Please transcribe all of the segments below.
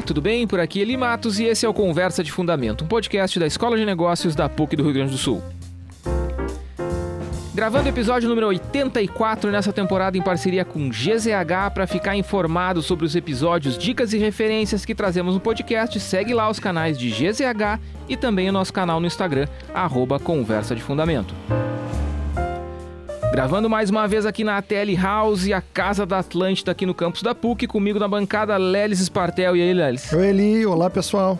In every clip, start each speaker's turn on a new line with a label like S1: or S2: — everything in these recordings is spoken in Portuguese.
S1: Olá, tudo bem? Por aqui Eli Matos e esse é o Conversa de Fundamento, um podcast da Escola de Negócios da PUC do Rio Grande do Sul. Gravando o episódio número 84 nessa temporada em parceria com GZH para ficar informado sobre os episódios, dicas e referências que trazemos no podcast, segue lá os canais de GZH e também o nosso canal no Instagram, arroba Conversa de Fundamento. Gravando mais uma vez aqui na ATL House, a Casa da Atlântida aqui no campus da PUC, comigo na bancada Lelis Espartel. E aí, Lelis?
S2: Oi, Eli. Olá, pessoal.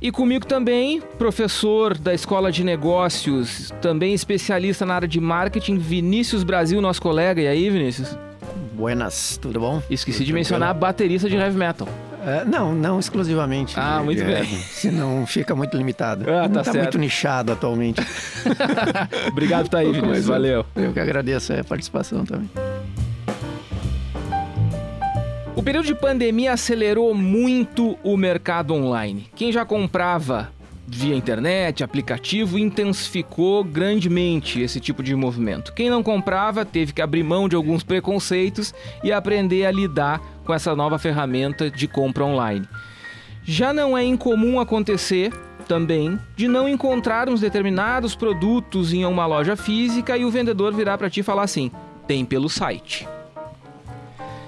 S1: E comigo também, professor da Escola de Negócios, também especialista na área de marketing, Vinícius Brasil, nosso colega. E aí, Vinícius?
S3: Buenas, tudo bom?
S1: Esqueci tudo de mencionar a baterista de heavy metal.
S3: É, não, não exclusivamente.
S1: Ah, muito bem.
S3: Senão fica muito limitado.
S1: Ah, tá,
S3: tá muito nichado atualmente.
S1: Obrigado estar aí, Vinícius. Valeu.
S3: Eu que agradeço a participação também.
S1: O período de pandemia acelerou muito o mercado online. Quem já comprava via internet, aplicativo, intensificou grandemente esse tipo de movimento. Quem não comprava teve que abrir mão de alguns preconceitos e aprender a lidar com essa nova ferramenta de compra online. Já não é incomum acontecer também de não encontrar uns determinados produtos em uma loja física e o vendedor virar para ti e falar assim: tem pelo site.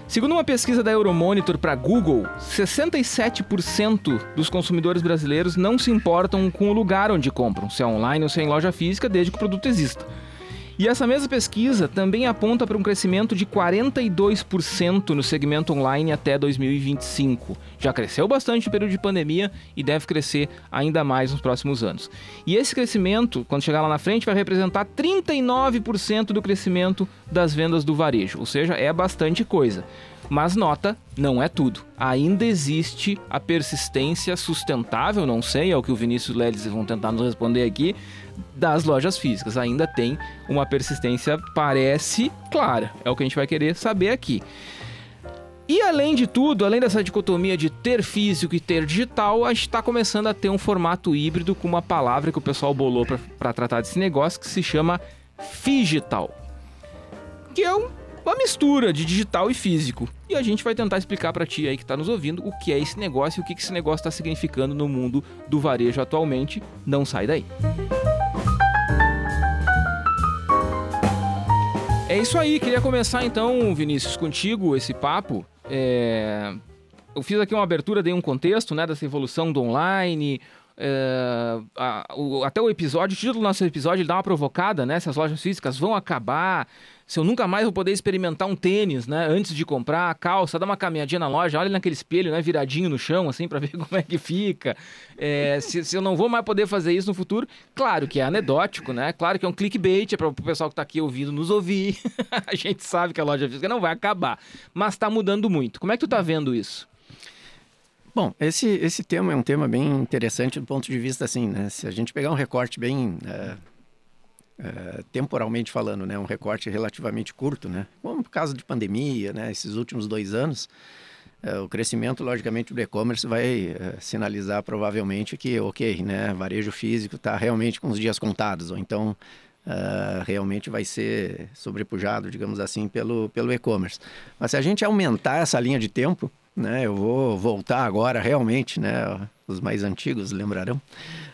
S1: Segundo uma pesquisa da Euromonitor para Google, 67% dos consumidores brasileiros não se importam com o lugar onde compram, se é online ou se é em loja física, desde que o produto exista. E essa mesma pesquisa também aponta para um crescimento de 42% no segmento online até 2025. Já cresceu bastante no período de pandemia e deve crescer ainda mais nos próximos anos. E esse crescimento, quando chegar lá na frente, vai representar 39% do crescimento das vendas do varejo, ou seja, é bastante coisa. Mas nota, não é tudo. Ainda existe a persistência sustentável, não sei, é o que o Vinícius Leles vão tentar nos responder aqui, das lojas físicas. Ainda tem uma persistência, parece clara. É o que a gente vai querer saber aqui. E além de tudo, além dessa dicotomia de ter físico e ter digital, a gente está começando a ter um formato híbrido com uma palavra que o pessoal bolou para tratar desse negócio que se chama Figital. Que é um uma mistura de digital e físico. E a gente vai tentar explicar para ti aí que está nos ouvindo o que é esse negócio e o que esse negócio está significando no mundo do varejo atualmente. Não sai daí. É isso aí, queria começar então, Vinícius, contigo esse papo. É... Eu fiz aqui uma abertura, dei um contexto né, dessa evolução do online, é, a, o, até o episódio, o título do nosso episódio dá uma provocada, né? Se as lojas físicas vão acabar, se eu nunca mais vou poder experimentar um tênis, né? Antes de comprar a calça, dá uma caminhadinha na loja, olha naquele espelho, né? Viradinho no chão, assim, para ver como é que fica. É, se, se, eu não vou mais poder fazer isso no futuro, claro que é anedótico, né? Claro que é um clickbait, é para o pessoal que está aqui ouvindo nos ouvir. a gente sabe que a loja física não vai acabar, mas está mudando muito. Como é que tu está vendo isso?
S3: Bom, esse, esse tema é um tema bem interessante do ponto de vista assim, né? Se a gente pegar um recorte bem é, é, temporalmente falando, né? Um recorte relativamente curto, né? Como por causa de pandemia, né? Esses últimos dois anos, é, o crescimento, logicamente, do e-commerce vai sinalizar provavelmente que, ok, né? Varejo físico está realmente com os dias contados, ou então realmente vai ser sobrepujado, digamos assim, pelo, pelo e-commerce. Mas se a gente aumentar essa linha de tempo, né? Eu vou voltar agora realmente, né? Os mais antigos lembrarão.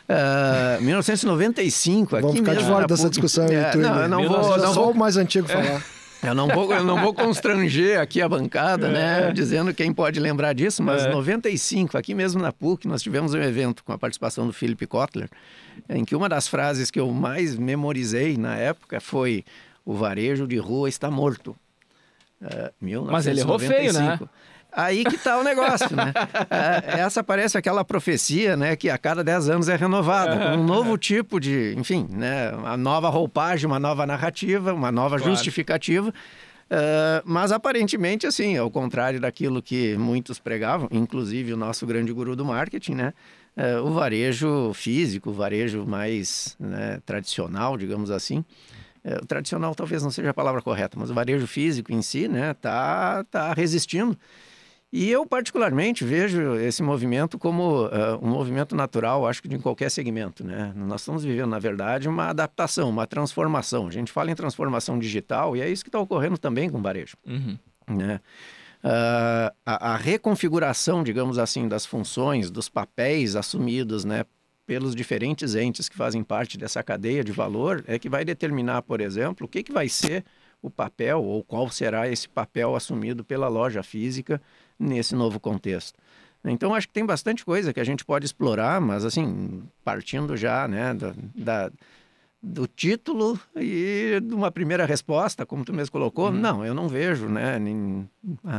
S3: Uh, 1995,
S2: Vamos ficar de fora dessa discussão é,
S3: YouTube. Não, eu não vou, não
S2: só o mais antigo falar.
S3: Eu não vou, eu não vou constranger aqui a bancada, né? É. Dizendo quem pode lembrar disso, mas é. 95, aqui mesmo na PUC, nós tivemos um evento com a participação do Philip Kotler, em que uma das frases que eu mais memorizei na época foi: o varejo de rua está morto.
S1: Uh, mas ele errou feio, né?
S3: Aí que tá o negócio, né? É, essa parece aquela profecia, né? Que a cada 10 anos é renovada, um novo tipo de, enfim, né? Uma nova roupagem, uma nova narrativa, uma nova claro. justificativa. Uh, mas aparentemente, assim, ao contrário daquilo que muitos pregavam, inclusive o nosso grande guru do marketing, né? Uh, o varejo físico, o varejo mais né, tradicional, digamos assim, o tradicional talvez não seja a palavra correta, mas o varejo físico em si, né, tá, tá resistindo. E eu, particularmente, vejo esse movimento como uh, um movimento natural, acho que de qualquer segmento. Né? Nós estamos vivendo, na verdade, uma adaptação, uma transformação. A gente fala em transformação digital e é isso que está ocorrendo também com o varejo. Uhum. Né? Uh, a, a, reconfiguração, digamos assim, das funções, dos papéis assumidos né, pelos diferentes entes que fazem parte dessa cadeia de valor é que vai determinar, por exemplo, o que, que vai ser o papel ou qual será esse papel assumido pela loja física nesse novo contexto. Então, acho que tem bastante coisa que a gente pode explorar, mas, assim, partindo já né, da, da do título e de uma primeira resposta, como tu mesmo colocou, uhum. não, eu não vejo, né, nem,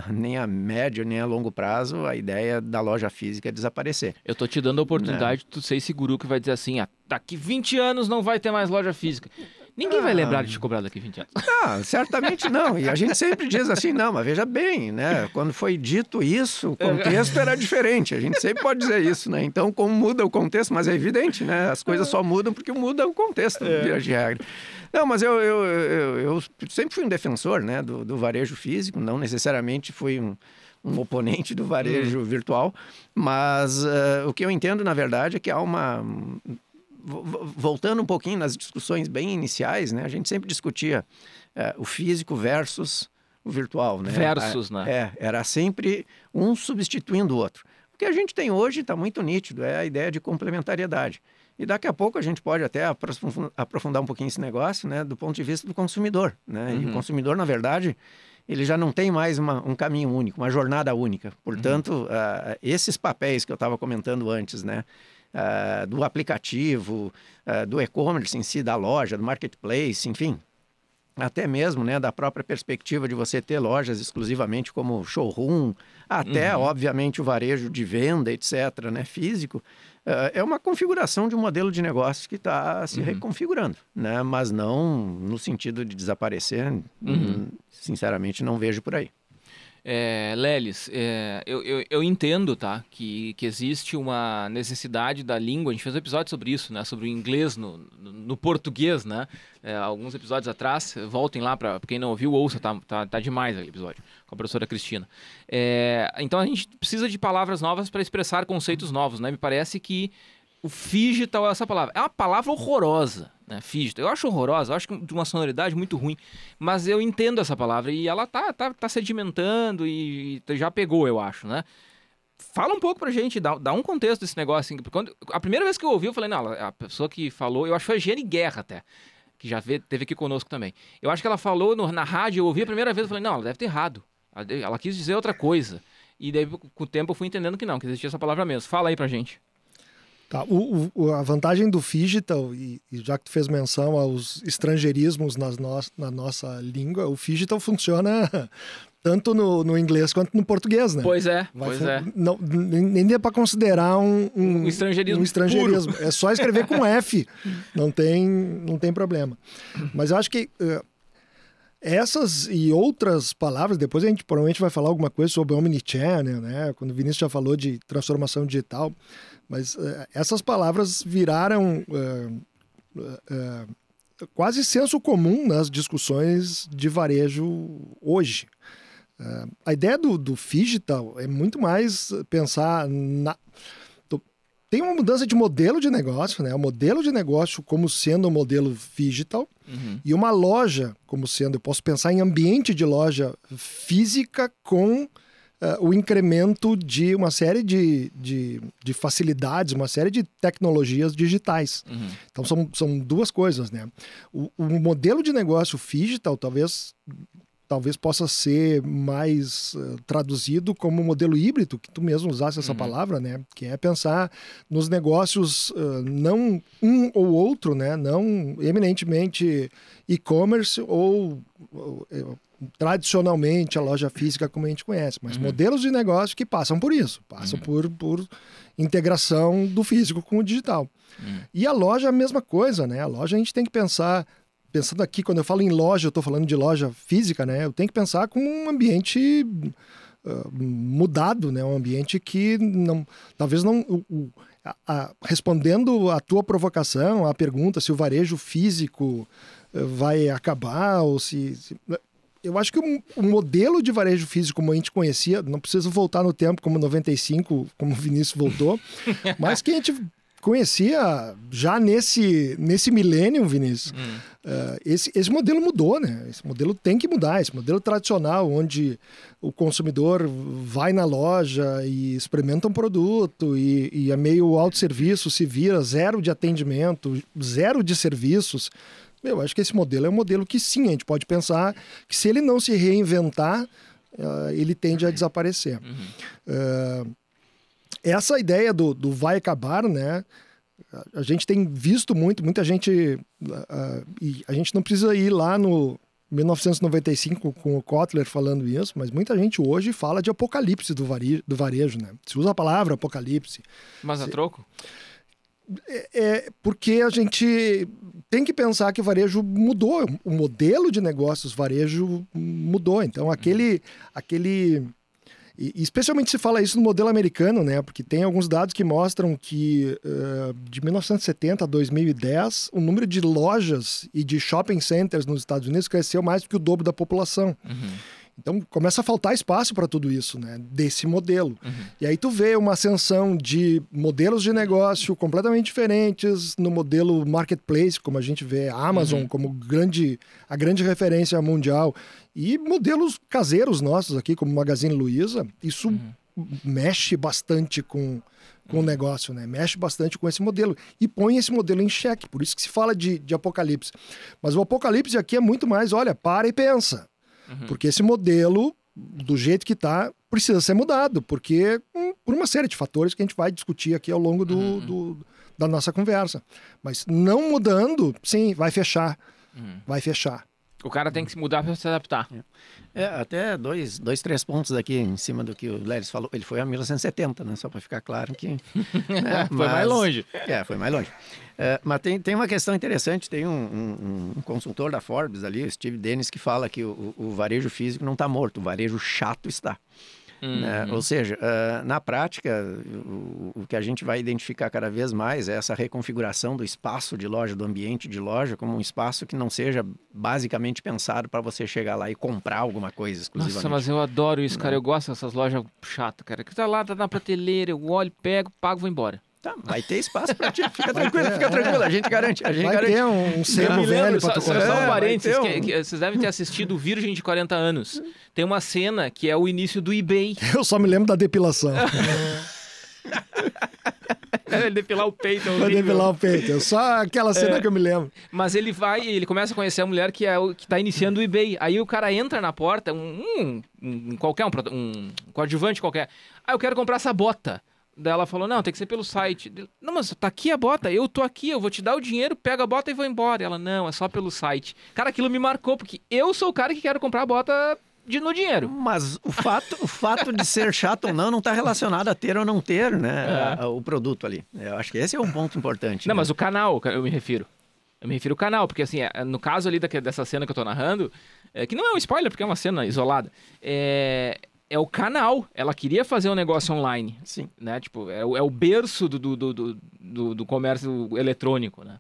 S3: nem a médio, nem a longo prazo, a ideia da loja física desaparecer.
S1: Eu tô te dando a oportunidade de tu ser esse guru que vai dizer assim, ah, daqui 20 anos não vai ter mais loja física. Ninguém ah, vai lembrar de te cobrar daqui 20 anos.
S3: Não, certamente não. E a gente sempre diz assim, não, mas veja bem, né? Quando foi dito isso, o contexto era diferente. A gente sempre pode dizer isso, né? Então, como muda o contexto, mas é evidente, né? As coisas só mudam porque muda o contexto, é. de regra. Não, mas eu, eu, eu, eu, sempre fui um defensor né, do, do varejo físico, não necessariamente fui um, um oponente do varejo hum. virtual, mas uh, o que eu entendo, na verdade, é que há uma voltando um pouquinho nas discussões bem iniciais, né? A gente sempre discutia é, o físico versus o virtual, né?
S1: Versus, né?
S3: É, era sempre um substituindo o outro. O que a gente tem hoje está muito nítido, é a ideia de complementariedade. E daqui a pouco a gente pode até aprofundar um pouquinho esse negócio, né? Do ponto de vista do consumidor, né? Uhum. E o uhum. consumidor, na verdade, ele já não tem mais uma, um caminho único, uma jornada única. Portanto, uhum. uh, esses papéis que eu estava comentando antes, né? Uh, do aplicativo, uh, do e-commerce em si, da loja, do marketplace, enfim, até mesmo né, da própria perspectiva de você ter lojas exclusivamente como showroom, até, uhum. obviamente, o varejo de venda, etc., né, físico, uh, é uma configuração de um modelo de negócio que está se uhum. reconfigurando, né, mas não no sentido de desaparecer, uhum. sinceramente, não vejo por aí.
S1: É, Lelis, é, eu, eu, eu, entendo, tá, que, que existe uma necessidade da língua, a gente fez um episódio sobre isso, né, sobre o inglês no, no, no português, né, é, alguns episódios atrás, voltem lá para quem não ouviu, ouça, tá, tá, tá demais aquele episódio, com a professora Cristina. É, então a gente precisa de palavras novas para expressar conceitos novos, né, me parece que o digital, essa palavra, é uma palavra horrorosa, né? Digital. Eu acho horrorosa, eu acho de uma sonoridade muito ruim, mas eu entendo essa palavra e ela tá, tá, tá sedimentando e, e já pegou, eu acho, né? Fala um pouco pra gente, dá, dá um contexto desse negócio. Assim, quando, a primeira vez que eu ouvi, eu falei, não, a pessoa que falou, eu acho que foi a Giane Guerra até, que já veio, teve aqui conosco também. Eu acho que ela falou no, na rádio, eu ouvi a primeira vez, eu falei, não, ela deve ter errado. Ela, ela quis dizer outra coisa. E daí, com o tempo, eu fui entendendo que não, que existia essa palavra mesmo. Fala aí pra gente.
S2: Tá, o, o, a vantagem do digital, e, e, já que tu fez menção aos estrangeirismos nas no, na nossa língua, o digital funciona tanto no, no, inglês quanto no português, né?
S1: Pois é, Vai pois é.
S2: Não, nem é para considerar um, um,
S1: um, estrangeirismo.
S2: Um estrangeirismo. É só escrever com F, não tem, não tem problema. Mas eu acho que uh, essas e outras palavras, depois a gente provavelmente vai falar alguma coisa sobre omnichannel, né? Quando o Vinícius já falou de transformação digital. Mas uh, essas palavras viraram uh, uh, quase senso comum nas discussões de varejo hoje. a ideia do, do digital é muito mais pensar na. Tem uma mudança de modelo de negócio, né? O modelo de negócio como sendo um modelo digital uhum. e uma loja como sendo. Eu posso pensar em ambiente de loja física com uh, o incremento de uma série de, de, de, facilidades, uma série de tecnologias digitais. Uhum. Então são, são duas coisas, né? O, o modelo de negócio digital talvez talvez possa ser mais uh, traduzido como modelo híbrido, que tu mesmo usasse essa uhum. palavra, né? Que é pensar nos negócios uh, não um ou outro, né? Não eminentemente e-commerce ou, ou, tradicionalmente a loja física como a gente conhece, mas uhum. modelos de negócio que passam por isso, passam uhum. por, por integração do físico com o digital. Uhum. E a loja é a mesma coisa, né? A loja a gente tem que pensar, pensando aqui, quando eu falo em loja, eu estou falando de loja física, né? Eu tenho que pensar como um ambiente uh, mudado, né? Um ambiente que não, talvez não... O, a, a, respondendo a tua provocação, a pergunta se o varejo físico vai acabar ou se, se eu acho que o, o, modelo de varejo físico como a gente conhecia, não precisa voltar no tempo como 95, como o Vinícius voltou, mas que a gente conhecia já nesse, nesse milênio, Vinícius. Hum. Uh, esse, esse modelo mudou, né? Esse modelo tem que mudar. Esse modelo tradicional, onde o consumidor vai na loja e experimenta um produto e, e é meio autosserviço, se vira, zero de atendimento, zero de serviços. Eu acho que esse modelo é um modelo que sim, a gente pode pensar que se ele não se reinventar, uh, ele tende a desaparecer. Uhum. Uh, essa ideia do, do vai acabar, né? A gente tem visto muito, muita gente. Uh, e a gente não precisa ir lá no 1995 com o Kotler falando isso, mas muita gente hoje fala de apocalipse do varejo, do varejo né? Se usa a palavra apocalipse.
S1: Mas a troco?
S2: É, é, porque a gente tem que pensar que o varejo mudou, o modelo de negócios varejo mudou. Então, aquele, aquele e, especialmente se fala isso no modelo americano, né? Porque tem alguns dados que mostram que uh, de 1970 a 2010, o número de lojas e de shopping centers nos Estados Unidos cresceu mais do que o dobro da população. Uhum. Então começa a faltar espaço para tudo isso, né? Desse modelo. Uhum. E aí tu vê uma ascensão de modelos de negócio completamente diferentes no modelo marketplace, como a gente vê a Amazon uhum. como grande, a grande referência mundial, e modelos caseiros nossos aqui, como Magazine Luiza. Isso uhum. mexe bastante com, com o negócio, né? Mexe bastante com esse modelo e põe esse modelo em xeque. Por isso que se fala de, de apocalipse. Mas o apocalipse aqui é muito mais, olha, para e pensa. Uhum. Porque esse modelo, do jeito que está, precisa ser mudado, porque hum, por uma série de fatores que a gente vai discutir aqui ao longo do, uhum. do da nossa conversa. Mas não mudando, sim, vai fechar. Uhum. Vai fechar.
S1: O cara tem que se mudar para se adaptar.
S3: É. é, até dois, dois, três pontos aqui em cima do que o Leris falou. Ele foi a 1970, né? Só para ficar claro que.
S1: Né? foi mais longe.
S3: É, foi mais longe. É, mas tem, tem uma questão interessante: tem um, um, um, consultor da Forbes ali, Steve Dennis, que fala que o, o varejo físico não está morto, o varejo chato está. Uhum. Né? Ou seja, uh, na prática, o, o, que a gente vai identificar cada vez mais é essa reconfiguração do espaço de loja, do ambiente de loja, como um espaço que não seja basicamente pensado para você chegar lá e comprar alguma coisa exclusivamente.
S1: Nossa, mas eu adoro isso, cara. Né? Eu gosto dessas lojas chatas, cara. Que tá lá, tá na prateleira, eu olho, pego, pago, vou embora.
S3: Tá, vai ter espaço para ti. Fica tranquilo, fica tranquilo. A gente garante. A gente
S2: vai
S3: garante.
S2: ter um, um sebo velho para tu
S1: só, só um parênteses, um... que, que, vocês devem ter assistido Virgem de 40 anos. Tem uma cena que é o início do eBay.
S2: Eu só me lembro da depilação.
S1: ele depilar o peito.
S2: É Vai depilar o peito. É só aquela cena é. que eu me lembro.
S1: Mas ele vai, ele começa a conhecer a mulher que é o que tá iniciando o eBay. Aí o cara entra na porta, um, um, um qualquer, um, um coadjuvante qualquer. Ah, eu quero comprar essa bota. Daí ela falou: Não, tem que ser pelo site. Não, mas tá aqui a bota, eu tô aqui, eu vou te dar o dinheiro, pega a bota e vou embora. ela: Não, é só pelo site. Cara, aquilo me marcou, porque eu sou o cara que quero comprar a bota de, no dinheiro.
S3: Mas o fato, o fato de ser chato ou não não está relacionado a ter ou não ter né, é. o produto ali. Eu acho que esse é um ponto importante.
S1: Não,
S3: né?
S1: mas o canal, eu me refiro. Eu me refiro ao canal, porque assim, é, no caso ali dessa cena que eu tô narrando, é, que não é um spoiler, porque é uma cena isolada, é, é o canal. Ela queria fazer um negócio online.
S3: Sim.
S1: Né? Tipo, é, o, é o berço do, do, do, do, do comércio eletrônico, né?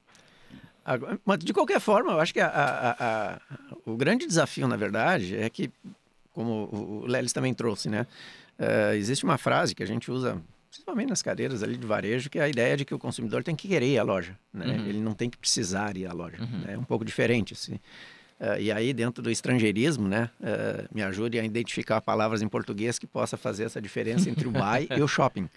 S3: Mas, de qualquer forma, eu acho que a, a, a, o grande desafio, na verdade, é que, como o Lelis também trouxe, né? Uh, existe uma frase que a gente usa, principalmente nas cadeiras ali de varejo, que é a ideia de que o consumidor tem que querer ir à loja, né? Uhum. Ele não tem que precisar ir à loja. Uhum. Né? É um pouco diferente, assim. Uh, e aí, dentro do estrangeirismo, né, uh, me ajude a identificar palavras em português que possa fazer essa diferença entre o buy e o shopping.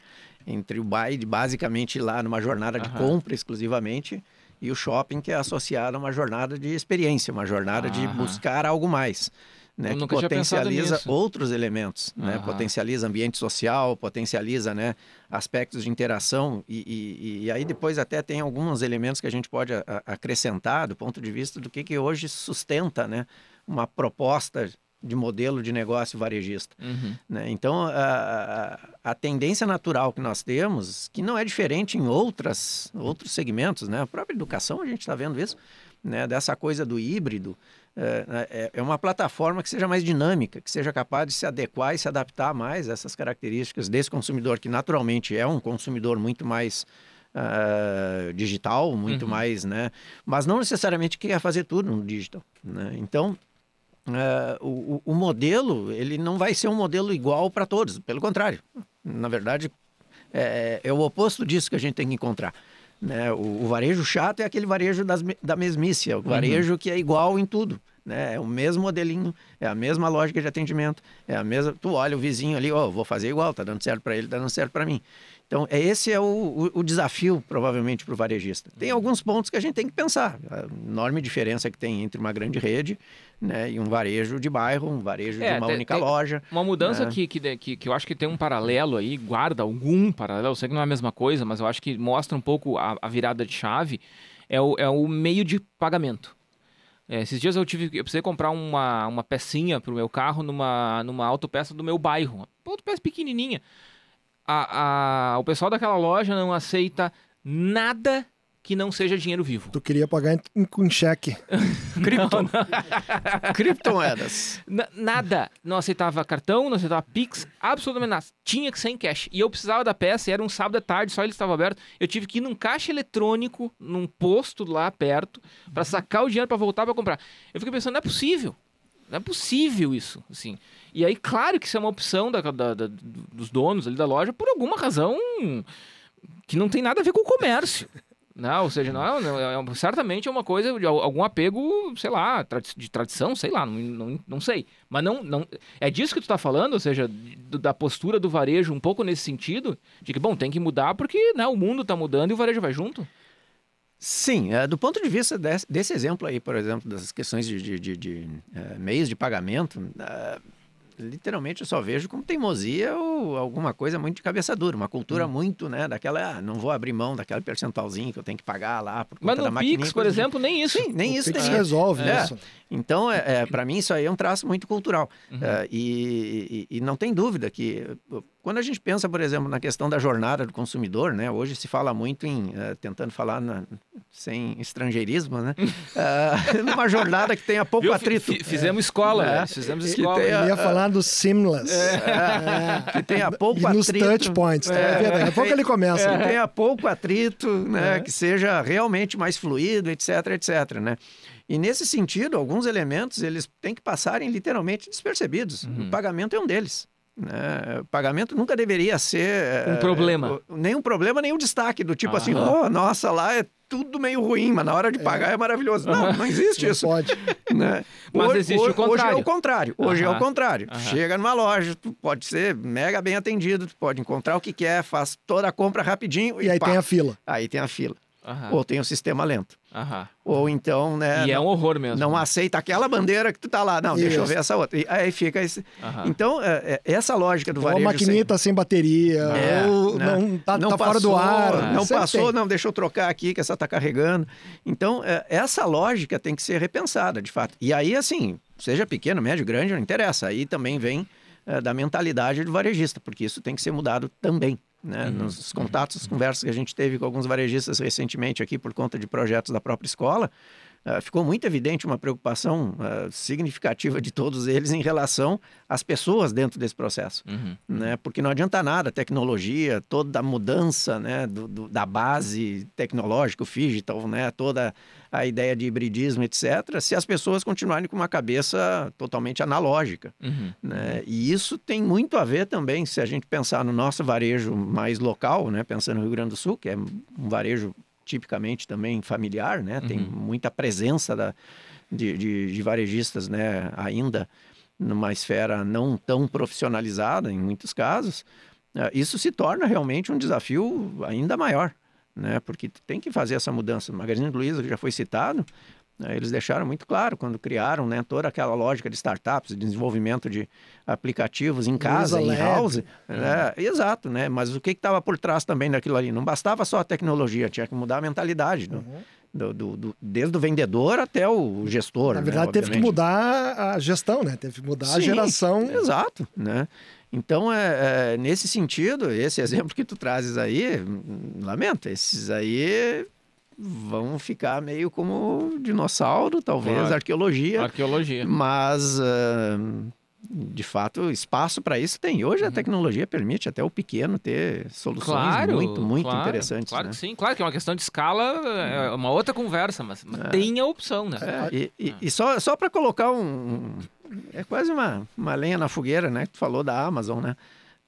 S3: Entre o buy, basicamente lá numa jornada de compra exclusivamente, e o shopping que é associado a uma jornada de experiência, uma jornada de buscar algo mais. Né, que potencializa outros elementos, né, potencializa ambiente social, potencializa né, aspectos de interação e, e, e, aí depois até tem alguns elementos que a gente pode a, a acrescentar do ponto de vista do que, que hoje sustenta né, uma proposta de modelo de negócio varejista. Uhum. Né? Então, a, a, tendência natural que nós temos, que não é diferente em outras, outros segmentos, né? a própria educação, a gente está vendo isso, né? dessa coisa do híbrido, é, é, é, uma plataforma que seja mais dinâmica, que seja capaz de se adequar e se adaptar mais a essas características desse consumidor, que naturalmente é um consumidor muito mais Uh, digital, muito uhum. mais, né? Mas não necessariamente quer fazer tudo no digital, né? Então, Uh, o, o, modelo ele não vai ser um modelo igual para todos, pelo contrário. Na verdade, é, é, o oposto disso que a gente tem que encontrar. Né? O, o varejo chato é aquele varejo das, da mesmice, é o varejo que é igual em tudo. Né? É o mesmo modelinho, é a mesma lógica de atendimento, é a mesma. Tu olha o vizinho ali, ó, oh, vou fazer igual, tá dando certo para ele, tá dando certo para mim. Então, é, esse é o, o, o desafio, provavelmente, para o varejista. Tem alguns pontos que a gente tem que pensar. A enorme diferença que tem entre uma grande rede né, e um varejo de bairro, um varejo é, de uma tem, única
S1: tem
S3: loja.
S1: Uma mudança né? que, que, que, que eu acho que tem um paralelo aí, guarda algum paralelo, eu sei que não é a mesma coisa, mas eu acho que mostra um pouco a, a virada de chave, é o, é o meio de pagamento. É, esses dias eu tive, eu precisei comprar uma, uma pecinha para o meu carro numa, numa autopeça do meu bairro, uma autopeça pequenininha a, a, o pessoal daquela loja não aceita nada que não seja dinheiro vivo.
S2: Tu queria pagar em, em cheque.
S3: Cripto. Criptomoedas.
S1: nada. Não aceitava cartão, não aceitava Pix, absolutamente nada. Tinha que ser em cash. E eu precisava da peça, era um sábado à tarde, só ele estava aberto. Eu tive que ir num caixa eletrônico, num posto lá perto, para sacar o dinheiro para voltar para comprar. Eu fiquei pensando, não é possível. Não é possível isso, assim. E aí, claro que isso é uma opção da, da, da, dos donos ali da loja por alguma razão que não tem nada a ver com o comércio. Não, né? ou seja, não é, é, certamente é uma coisa de algum apego, sei lá, de tradição, sei lá, não, não, não sei. Mas não, não é disso que tu está falando, ou seja, da postura do varejo um pouco nesse sentido, de que, bom, tem que mudar porque né, o mundo está mudando e o varejo vai junto?
S3: Sim, é, do ponto de vista desse, desse, exemplo aí, por exemplo, das questões de, de, de, de é, meios de pagamento, é, literalmente eu só vejo como teimosia ou alguma coisa muito de cabeça dura, uma cultura hum. muito, né, daquela, ah, não vou abrir mão daquela percentualzinho que eu tenho que pagar lá
S1: por Mas no Pix, por exemplo, nem isso.
S3: Sim, nem
S2: o
S3: isso.
S2: Pix nem resolve
S3: é.
S2: isso.
S3: Então, é, é para mim, isso aí é um traço muito cultural. Uhum. E, e, e, não tem dúvida que, quando a gente pensa, por exemplo, na questão da jornada do consumidor, né? Hoje se fala muito em, uh, tentando falar na, sem estrangeirismo, né? Uh, numa jornada que tenha pouco Viu? atrito. F
S1: fizemos escola, né? Fizemos escola.
S2: Tenha, Ele ia falar do seamless.
S3: É, que tenha pouco
S2: e
S3: atrito.
S2: nos touch points, é, é Daqui a pouco ele começa.
S3: Que tenha pouco atrito, né? Que seja realmente mais fluido, etc, etc, né? E nesse sentido, alguns elementos eles têm que passarem literalmente despercebidos. Uhum. O pagamento é um deles. Né? O pagamento nunca deveria ser
S1: um é, problema.
S3: Nem um problema, nem um destaque do tipo assim, oh, nossa, lá é tudo meio ruim, mas na hora de pagar é, é maravilhoso. Não, não existe
S2: não
S3: isso.
S2: Pode.
S1: Né? Mas hoje, existe o contrário.
S3: Hoje é o contrário. Hoje é o contrário. Chega numa loja, tu pode ser mega bem atendido, tu pode encontrar o que quer, faz toda a compra rapidinho
S2: e, e aí pá. tem a fila.
S3: Aí tem a fila. Aham. ou tem o um sistema lento.
S1: Aham.
S3: Ou então, né?
S1: E é um horror mesmo.
S3: Não aceita aquela bandeira que tu tá lá. Não, Isso. deixa eu ver essa outra. E aí fica esse. Então, é, é, essa lógica do varejo.
S2: Ou a maquinita sem, sem bateria, é, ou né? não tá, não tá passou, fora do ar.
S3: Não passou, tem. não, deixa eu trocar aqui que essa tá carregando. Então, é, essa lógica tem que ser repensada, de fato. E aí, assim, seja pequeno, médio, grande, não interessa. Aí também vem é, da mentalidade do varejista, porque isso tem que ser mudado também. Né? Uhum. Nos contatos, conversas que a gente teve com alguns varejistas recentemente aqui por conta de projetos da própria escola, uh, ficou muito evidente uma preocupação uh, significativa de todos eles em relação às pessoas dentro desse processo. Uhum. Né? Porque não adianta nada a tecnologia, toda a mudança né, do, do, da base tecnológica, o digital, né, toda a ideia de hibridismo, etc., se as pessoas continuarem com uma cabeça totalmente analógica. Uhum. Né? E isso tem muito a ver também, se a gente pensar no nosso varejo mais local, né? pensando no Rio Grande do Sul, que é um varejo tipicamente também familiar, né? Tem uhum. muita presença da, de, de, de, varejistas, né? Ainda numa esfera não tão profissionalizada em muitos casos. Uh, isso se torna realmente um desafio ainda maior né? Porque tem que fazer essa mudança. O Magazine Luiza, que já foi citado? Eles deixaram muito claro quando criaram né, toda aquela lógica de startups, de desenvolvimento de aplicativos em casa, em house. Né? Exato, né? Mas o que estava por trás também daquilo ali? Não bastava só a tecnologia, tinha que mudar a mentalidade. Do, uhum. Do, do, do, desde o vendedor até o gestor.
S2: Na verdade,
S3: né,
S2: teve que mudar a gestão, né? Teve que mudar Sim, a geração.
S3: Exato, né? Então, é, é, nesse sentido, esse exemplo que tu trazes aí, lamento, esses aí vão ficar meio como dinossauro, talvez, claro. arqueologia.
S1: Arqueologia.
S3: Mas, uh, de fato, espaço para isso tem. Hoje uhum. a tecnologia permite até o pequeno ter soluções claro, muito, muito
S1: claro,
S3: interessantes.
S1: Claro
S3: né?
S1: que sim, claro que é uma questão de escala, é uma outra conversa, mas, mas é. tem a opção, né?
S3: É, e, e, e, só, só para colocar um é quase uma, uma lenha na fogueira, né? Tu falou da Amazon, né?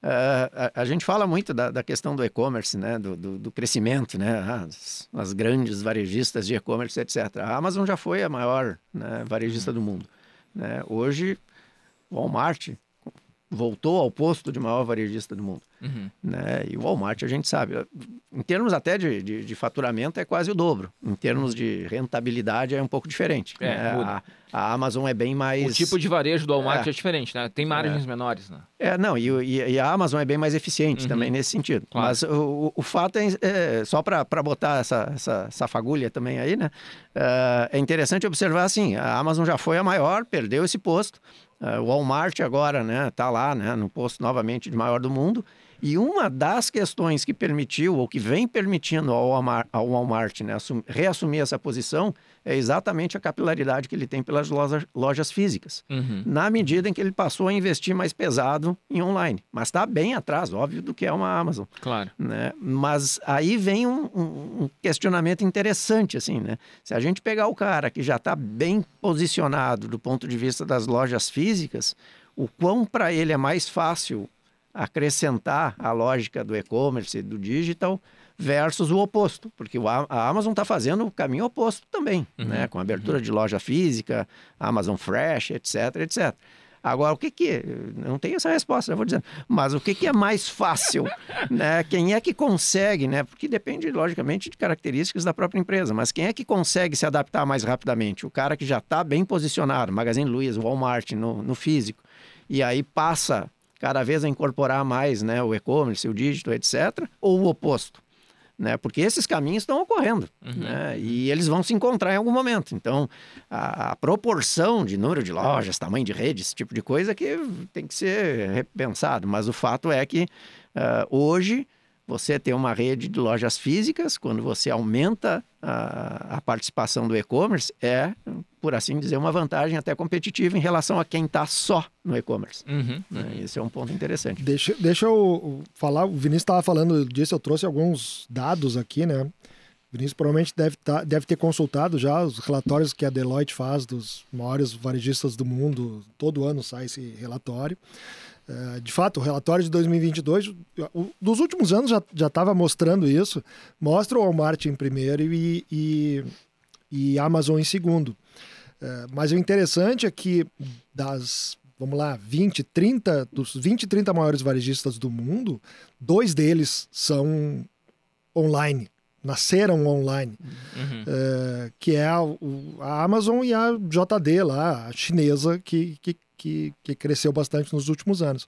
S3: Uh, a, a, gente fala muito da, da questão do e-commerce, né? Do, do, do, crescimento, né? As, as grandes varejistas de e-commerce, etc. A Amazon já foi a maior né, varejista do mundo. Né? Hoje, Walmart voltou ao posto de maior varejista do mundo. Uhum. Né? E o Walmart, a gente sabe, em termos até de, de, de, faturamento, é quase o dobro. Em termos de rentabilidade, é um pouco diferente. É, né? a, a, Amazon é bem mais.
S1: O tipo de varejo do Walmart é, é diferente, né? Tem margens
S3: é.
S1: menores, né?
S3: É, não, e, e, e, a Amazon é bem mais eficiente uhum. também nesse sentido. Claro. Mas o, o fato é, é só para botar essa, essa, essa fagulha também aí, né? Uh, é interessante observar assim: a Amazon já foi a maior, perdeu esse posto. Uh, o Walmart agora, né, tá lá, né, no posto novamente de maior do mundo. E uma das questões que permitiu, ou que vem permitindo ao Walmart, ao Walmart né, reassumir essa posição, é exatamente a capilaridade que ele tem pelas lojas, lojas físicas. Uhum. Na medida em que ele passou a investir mais pesado em online. Mas está bem atrás, óbvio, do que é uma Amazon.
S1: Claro.
S3: Né? Mas aí vem um, um, um questionamento interessante, assim, né? Se a gente pegar o cara que já está bem posicionado do ponto de vista das lojas físicas, o quão para ele é mais fácil acrescentar a lógica do e-commerce, do digital, versus o oposto, porque a Amazon está fazendo o caminho oposto também, uhum. né? com abertura uhum. de loja física, Amazon Fresh, etc, etc. Agora, o que que... Não tenho essa resposta, eu vou dizendo. Mas o que que é mais fácil? né? Quem é que consegue, né? Porque depende, logicamente, de características da própria empresa. Mas quem é que consegue se adaptar mais rapidamente? O cara que já está bem posicionado, Magazine Luiza, Walmart, no, no físico, e aí passa cada vez a incorporar mais né, o e-commerce, o digital, etc., ou o oposto? Né? Porque esses caminhos estão ocorrendo uhum. né? e eles vão se encontrar em algum momento. Então, a, a, proporção de número de lojas, tamanho de rede, esse tipo de coisa que tem que ser repensado. Mas o fato é que uh, hoje você tem uma rede de lojas físicas, quando você aumenta a, a participação do e-commerce, é, por assim dizer, uma vantagem até competitiva em relação a quem está só no e-commerce. Uhum, uhum. Esse é um ponto interessante.
S2: Deixa, deixa eu falar, o Vinícius estava falando disso, eu trouxe alguns dados aqui, né? O Vinícius provavelmente deve, tá, deve ter consultado já os relatórios que a Deloitte faz dos maiores varejistas do mundo. Todo ano sai esse relatório. É, de fato, o relatório de 2022, dos últimos anos já estava mostrando isso, mostra o Walmart em primeiro e, e, e Amazon em segundo. É, mas o interessante é que das, vamos lá, 20, 30, dos 20, 30 maiores varejistas do mundo, dois deles são online, nasceram online, uhum. é, que é a, a, Amazon e a JD lá, a chinesa, que, que que, que cresceu bastante nos últimos anos.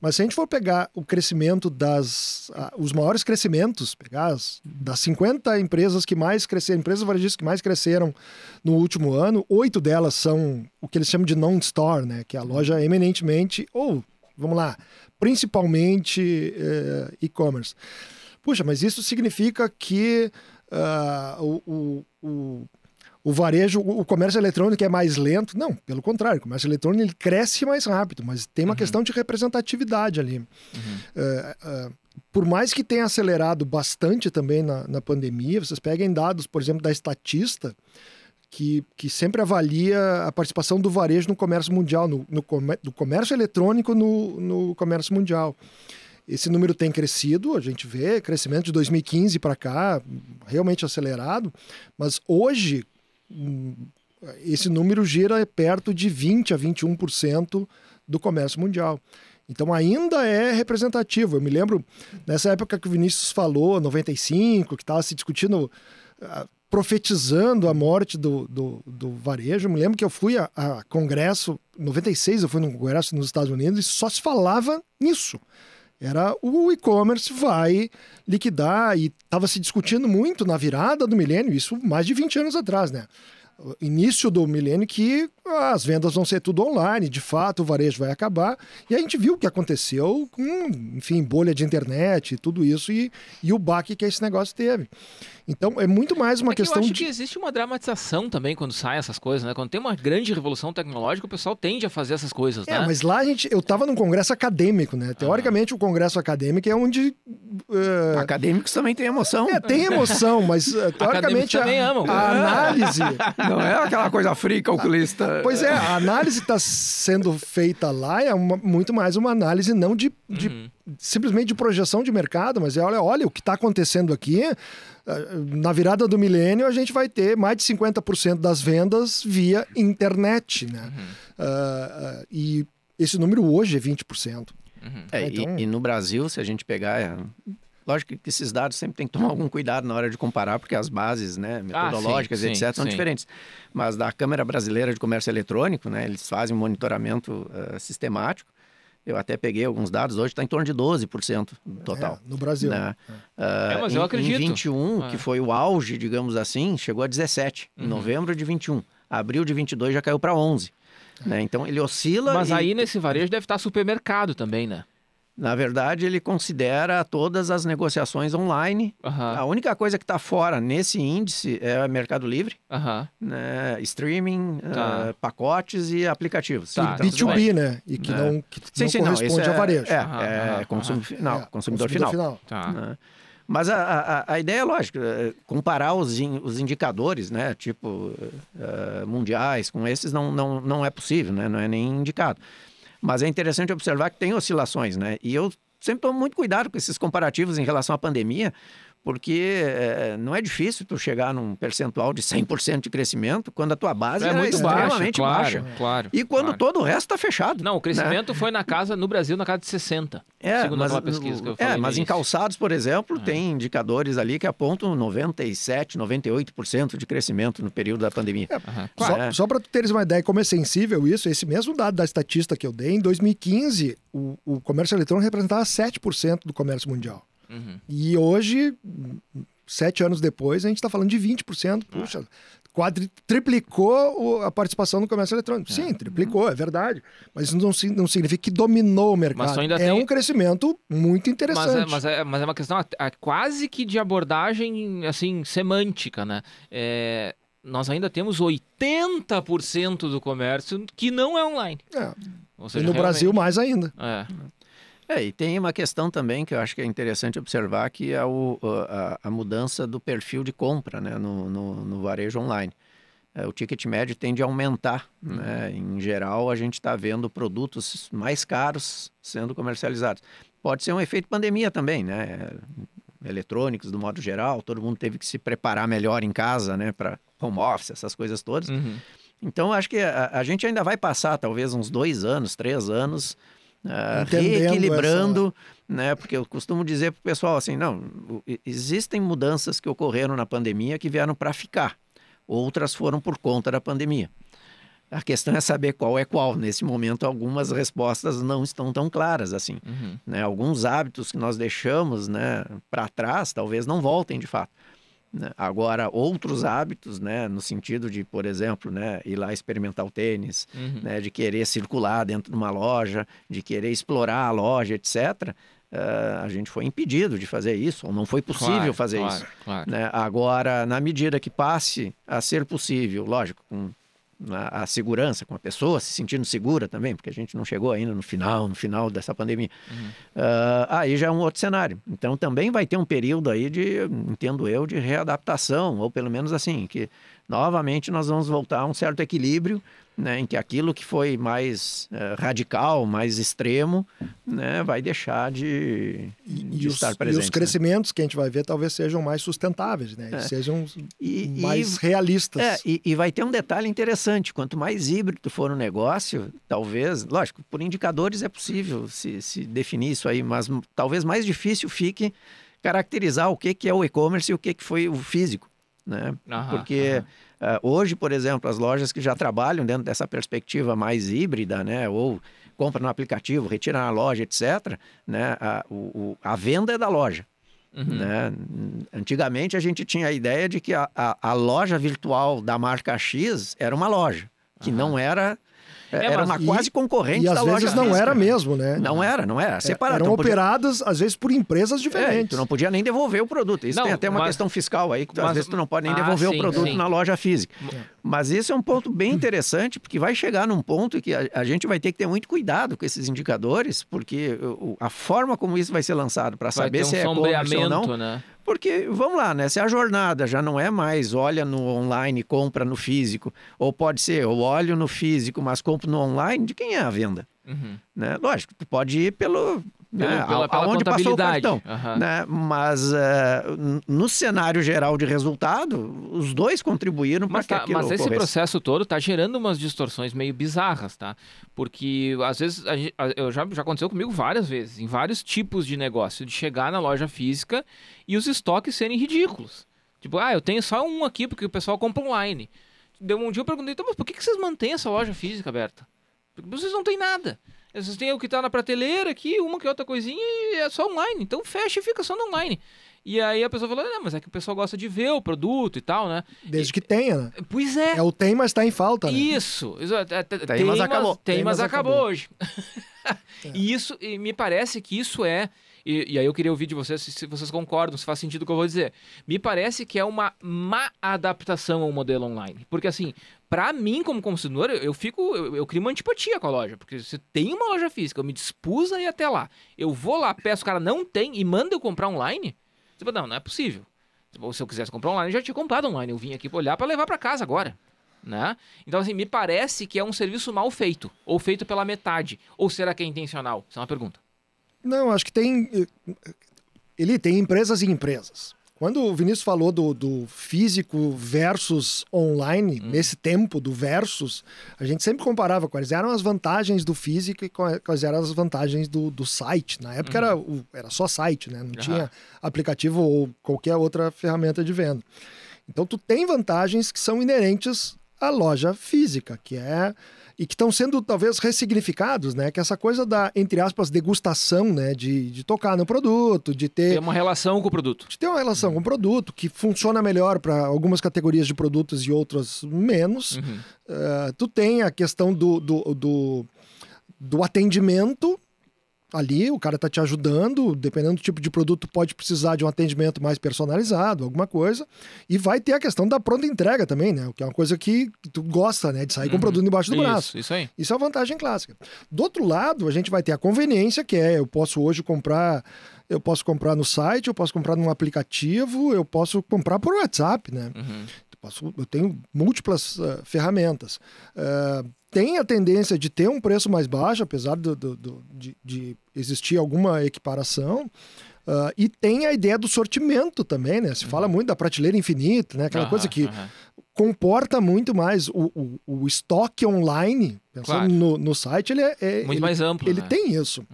S2: Mas se a gente for pegar o crescimento das. os maiores crescimentos, pegar as, das 50 empresas que mais cresceram, empresas varejistas que mais cresceram no último ano, oito delas são o que eles chamam de non-store, né? Que é a loja eminentemente, ou, vamos lá, principalmente eh, e-commerce. Puxa, mas isso significa que uh, o, o o varejo, o comércio eletrônico é mais lento. Não, pelo contrário, o comércio eletrônico ele cresce mais rápido, mas tem uma uhum. questão de representatividade ali. Uhum. Uh, uh, por mais que tenha acelerado bastante também na, na pandemia, vocês peguem dados, por exemplo, da Estatista, que, que sempre avalia a participação do varejo no comércio mundial, no, no do comércio eletrônico no, no comércio mundial. Esse número tem crescido, a gente vê crescimento de 2015 para cá, realmente acelerado, mas hoje, esse número gira perto de 20 a 21% do comércio mundial. Então ainda é representativo. Eu me lembro nessa época que o Vinícius falou, 95, que estava se discutindo, uh, profetizando a morte do, do, do, varejo. Eu me lembro que eu fui a, a congresso, 96 eu fui num congresso nos Estados Unidos e só se falava nisso. Era o e-commerce vai liquidar e estava se discutindo muito na virada do milênio, isso mais de 20 anos atrás, né? Início do milênio que as vendas vão ser tudo online, de fato o varejo vai acabar. E a gente viu o que aconteceu com, enfim, bolha de internet e tudo isso e, e o baque que esse negócio teve. Então é muito mais uma
S1: é
S2: questão
S1: que eu acho
S2: de...
S1: que existe uma dramatização também quando saem essas coisas, né? Quando tem uma grande revolução tecnológica, o pessoal tende a fazer essas coisas,
S2: é,
S1: né?
S2: mas lá a gente, eu estava num congresso acadêmico, né? Teoricamente o congresso acadêmico é onde
S3: uh... acadêmicos também têm emoção.
S2: É, tem emoção, mas uh, teoricamente
S1: a, também amam.
S2: a análise,
S3: Não é aquela coisa fria calculista.
S2: Pois é, a análise que está sendo feita lá é uma- muito mais uma análise não de, de-
S1: Uhum.
S2: Simplesmente de projeção de mercado, mas é olha, olha o que está acontecendo aqui. eh, Na virada do milênio, a gente vai ter mais de 50% das vendas via internet, né?
S3: Uhum.
S2: Ah, ah, e esse número hoje é 20%.
S3: É, e-
S2: Então-
S3: e, no Brasil, se a gente pegar. é, Lógico que esses dados sempre tem que tomar algum cuidado na hora de comparar, porque as bases né, metodológicas,
S1: Ah, sim,
S3: etc., são
S1: sim.
S3: diferentes. Mas da Câmara Brasileira de Comércio Eletrônico, né, eles fazem um monitoramento eh, sistemático. Eu até peguei alguns dados, hoje está em torno de 12% do total.
S2: É, no Brasil.
S3: né? Ah,
S1: É, mas
S3: em,
S1: eu acredito.
S3: Em 21,
S1: É.
S3: que foi o auge, digamos assim, chegou a 17.
S1: Uhum.
S3: Em novembro de 21. Abril de 22 já caiu para 11. Né? Então ele oscila.
S1: Mas
S3: e-
S1: aí nesse varejo deve estar supermercado também, né?
S3: Na verdade, ele considera todas as negociações online.
S1: Aham,
S3: A única coisa que está fora nesse índice é o Mercado Livre,
S1: aham.
S3: né? streaming,
S1: Tá.
S3: eh, pacotes e aplicativos.
S1: Tá,
S2: e
S3: Então, tudo
S2: B2B, né? E que
S3: É.
S2: não, que
S3: Sim,
S2: não
S3: sim, não,
S2: corresponde
S3: esse
S2: a
S3: é-
S2: varejo.
S3: É,
S1: Aham,
S3: é
S1: aham.
S3: final,
S2: É,
S3: consumidor, final.
S1: Tá.
S3: né? Mas a, a, a ideia é lógica, é comparar os, in- os indicadores, né, tipo eh, mundiais, com esses não, não, não é possível, né, não é nem indicado. Mas é interessante observar que tem oscilações, né, e eu sempre tomo muito cuidado com esses comparativos em relação à pandemia, porque eh, não é difícil tu chegar num percentual de 100% de crescimento quando a tua base
S1: É
S3: era
S1: muito
S3: extremamente
S1: claro,
S3: baixa.
S1: claro.
S3: E quando
S1: claro.
S3: todo o resto está fechado.
S1: Não, o
S3: né?
S1: crescimento foi na casa, no Brasil, na casa de 60.
S3: É,
S1: segundo
S3: mas,
S1: aquela pesquisa que eu
S3: é,
S1: falei no
S3: mas em calçados, por exemplo, tem indicadores ali que apontam 97, 98% de crescimento no período da pandemia.
S1: Aham.
S2: Só,
S1: Claro.
S3: É.
S2: só para tu teres uma ideia como é sensível isso, esse mesmo dado da estatística que eu dei, em 2015, o, o comércio eletrônico representava 7% do comércio mundial.
S1: Uhum.
S2: E hoje, sete anos depois, a gente está falando de 20%. Puxa, quadri, triplicou a participação no comércio eletrônico. Sim, triplicou, é verdade. Mas isso não, não significa que dominou o mercado.
S1: Mas
S2: é
S1: tem-
S2: um crescimento muito
S1: Mas
S2: interessante.
S1: é, mas, é, mas é uma questão a- a- quase que de abordagem, assim, semântica, né? É, nós ainda temos 80% do comércio que não é online.
S2: É,
S1: Ou
S2: e
S1: seja,
S2: no Brasil,
S1: realmente-
S2: mais ainda.
S1: É.
S3: É, e tem uma questão também que eu acho que é interessante observar, que é o, a, a mudança do perfil de compra né, no, no, no varejo online. É, o ticket médio tende a aumentar. Né? Em geral, a gente está vendo produtos mais caros sendo comercializados. Pode ser um efeito pandemia também, né? Eletrônicos, do modo geral, todo mundo teve que se preparar melhor em casa, né? Para home office, essas coisas todas.
S1: Uhum.
S3: Então, acho que a, a gente ainda vai passar talvez uns dois anos, três anos,
S2: Entendendo
S3: reequilibrando, né? Porque eu costumo dizer para o pessoal assim, não, existem mudanças que ocorreram na pandemia que vieram para ficar, outras foram por conta da pandemia. A questão é saber qual é qual. Nesse momento, algumas respostas não estão tão claras assim.
S1: Uhum.
S3: Né? Alguns hábitos que nós deixamos né, para trás talvez não voltem de fato. Né? Agora, outros hábitos, né, no sentido de, por exemplo, né, ir lá experimentar o tênis,
S1: Uhum.
S3: né, de querer circular dentro de uma loja, de querer explorar a loja, etc., eh, a gente foi impedido de fazer isso, ou não foi possível
S1: Claro,
S3: fazer
S1: claro,
S3: isso.
S1: Claro.
S3: né? Agora, na medida que passe a ser possível, lógico, com a, a segurança, com a pessoa se sentindo segura também, porque a gente não chegou ainda no final, no final dessa pandemia. Ah, aí já é um outro cenário. Então também vai ter um período aí de, entendo eu, de readaptação, ou pelo menos assim, que novamente nós vamos voltar a um certo equilíbrio, né, em que aquilo que foi mais eh, radical, mais extremo, né, vai deixar de,
S2: E,
S3: de
S2: e os,
S3: estar
S2: e
S3: presente.
S2: os
S3: né?
S2: crescimentos que a gente vai ver talvez sejam mais sustentáveis, né? E
S3: É.
S2: Sejam
S3: E- e-
S2: mais realistas.
S3: É, e, e vai ter um detalhe interessante: quanto mais híbrido for o negócio, talvez, lógico, por indicadores é possível se, se definir isso aí, mas talvez mais difícil fique caracterizar o que, que é o e-commerce e o que, que foi o físico. Né?
S1: Aham,
S3: Porque
S1: aham.
S3: Ah, hoje, por exemplo, as lojas que já trabalham dentro dessa perspectiva mais híbrida, né? ou compra no aplicativo, retira na loja, etc., né? a, o- a venda é da loja.
S1: Uhum.
S3: Né? Antigamente a gente tinha a ideia de que a, a, a loja virtual da marca X era uma loja, que não era É, era uma
S2: e,
S3: quase concorrente
S2: e às
S3: da
S2: vezes
S3: loja
S2: não
S3: física.
S2: era mesmo, né?
S3: Não era, não era. Separado.
S2: Eram
S3: podia...
S2: operadas, às vezes, por empresas
S3: É,
S2: diferentes.
S3: tu não podia nem devolver o produto. Isso
S1: Não,
S3: tem até uma
S1: mas-
S3: questão fiscal aí, que tu,
S1: mas-
S3: às vezes tu não pode nem
S1: Ah,
S3: devolver
S1: sim,
S3: o produto
S1: sim.
S3: na loja física. Mas esse é um ponto bem interessante, porque vai chegar num ponto que a, a gente vai ter que ter muito cuidado com esses indicadores, porque o- a forma como isso vai ser lançado para saber
S1: um
S3: se é e-commerce ou não,
S1: né?
S3: Porque, vamos lá, né? Se a jornada já não é mais olha no online, compra no físico, ou pode ser eu olho no físico, mas compro no online, de quem é a venda?
S1: Uhum.
S3: Né? Lógico, tu pode ir pelo,
S1: Pelo-
S3: né,
S1: pela- pela
S3: aonde passou o
S1: contabilidade.
S3: cartão.
S1: Aham.
S3: Né? Mas n- no cenário geral de resultado, os dois contribuíram para
S1: Mas,
S3: que
S1: tá-
S3: aquilo
S1: mas esse
S3: ocorresse.
S1: processo todo tá gerando umas distorções meio bizarras, tá? Porque às vezes eu já, já aconteceu comigo várias vezes, em vários tipos de negócio, de chegar na loja física e os estoques serem ridículos. Tipo, ah, eu tenho só um aqui porque o pessoal compra online. Deu um dia eu perguntei, então, mas por que, que vocês mantêm essa loja física aberta? Porque vocês não têm nada. Vocês têm o que tá na prateleira aqui, uma que outra coisinha e é só online. Então fecha e fica só no online. E aí a pessoa falou, não, mas é que o pessoal gosta de ver o produto e tal, né?
S2: Desde que tenha, né?
S1: Pois é.
S2: É o tem, mas está em falta, né?
S1: Isso. isso é- é-
S3: Tem, mas acabou.
S1: Tem,
S2: Tem,
S1: mas
S2: mas
S1: acabou,
S2: acabou.
S1: hoje. E isso, e me parece que isso é. E, e aí eu queria ouvir de vocês se, vocês concordam, se faz sentido o que eu vou dizer. Me parece que é uma má adaptação ao modelo online. Porque assim, pra mim como consumidor, eu, eu fico. Eu, eu crio uma antipatia com a loja. Porque se tem uma loja física, eu me dispus a ir até lá. Eu vou lá, peço, o cara não tem e manda eu comprar online. Tipo, não, não é possível. Tipo, Se eu quisesse comprar online, eu já tinha comprado online. Eu vim aqui pra olhar pra levar pra casa agora. Né? Então, assim, me parece que é um serviço mal feito. Ou feito pela metade. Ou será que é intencional? Isso é uma pergunta.
S2: Não, acho que tem. eh, Ele tem empresas e empresas. Quando o Vinícius falou do, do físico versus online, nesse tempo do versus, a gente sempre comparava quais eram as vantagens do físico e qua- quais eram as vantagens do, do site. Na época era, o- era só site, né? Não tinha aplicativo ou qualquer outra ferramenta de venda. Então tu tem vantagens que são inerentes à loja física, que é e que estão sendo talvez ressignificados, né? Que essa coisa da entre aspas degustação, né? De, de tocar no produto, de ter
S1: Tem uma relação com o produto.
S2: de ter uma relação com o produto que funciona melhor para algumas categorias de produtos e outras menos.
S1: Uhum.
S2: Eh, tu tem a questão do, do, do, do atendimento ali, o cara tá te ajudando, dependendo do tipo de produto, pode precisar de um atendimento mais personalizado, alguma coisa. E vai ter a questão da pronta entrega também, né? O que é uma coisa que tu gosta, né? De sair com o produto embaixo do braço.
S1: Isso, isso aí.
S2: Isso é uma vantagem clássica. Do outro lado, a gente vai ter a conveniência, que é eu posso hoje comprar, eu posso comprar no site, eu posso comprar num aplicativo, eu posso comprar por WhatsApp, né?
S1: Uhum.
S2: Eu, tenho múltiplas ah, ferramentas. Ah, tem a tendência de ter um preço mais baixo, apesar do- do- do- de, de existir alguma equiparação. Ah, e tem a ideia do sortimento também, né? Se fala muito da prateleira infinita, né? Aquela
S1: Aham,
S2: coisa que
S1: aham.
S2: comporta muito mais o, o, o estoque online, pensando
S1: Claro.
S2: no, no site, ele é, é-
S1: Muito
S2: ele,
S1: mais amplo.
S2: ele
S1: né?
S2: tem isso.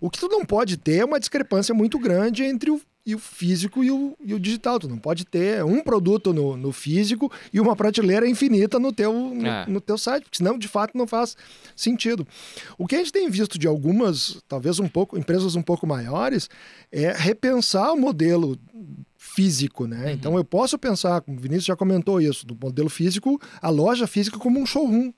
S2: O que tu não pode ter é uma discrepância muito grande entre o, e o físico e o, e o digital. Tu não pode ter um produto no, no físico e uma prateleira infinita no teu, no,
S1: É.
S2: no teu site, porque senão, de fato, não faz sentido. O que a gente tem visto de algumas, talvez um pouco, empresas um pouco maiores, é repensar o modelo físico, né? Então eu posso pensar, como o Vinícius já comentou isso, do modelo físico, a loja física como um showroom.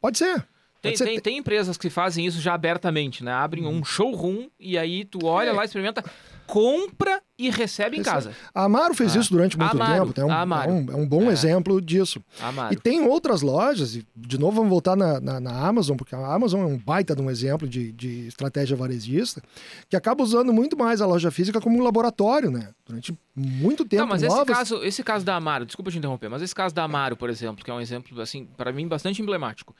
S2: Pode ser.
S1: Tem, tem, tem empresas que fazem isso já abertamente, né? Abrem
S2: Uhum.
S1: um showroom e aí tu olha
S2: É.
S1: lá, experimenta, compra e recebe em
S2: Recebe.
S1: casa.
S2: A Amaro fez
S1: Ah.
S2: isso durante muito
S1: Amaro,
S2: tempo. É um,
S1: Amaro.
S2: é um, é um bom
S1: É.
S2: exemplo disso.
S1: Amaro.
S2: E tem outras lojas, e de novo vamos voltar na, na, na Amazon, porque a Amazon é um baita de um exemplo de, de estratégia varejista, que acaba usando muito mais a loja física como um laboratório, né? Durante muito tempo.
S1: Não, mas esse
S2: novas-
S1: caso, esse caso da Amaro, desculpa te interromper, mas esse caso da Amaro, por exemplo, que é um exemplo, assim, para mim bastante emblemático.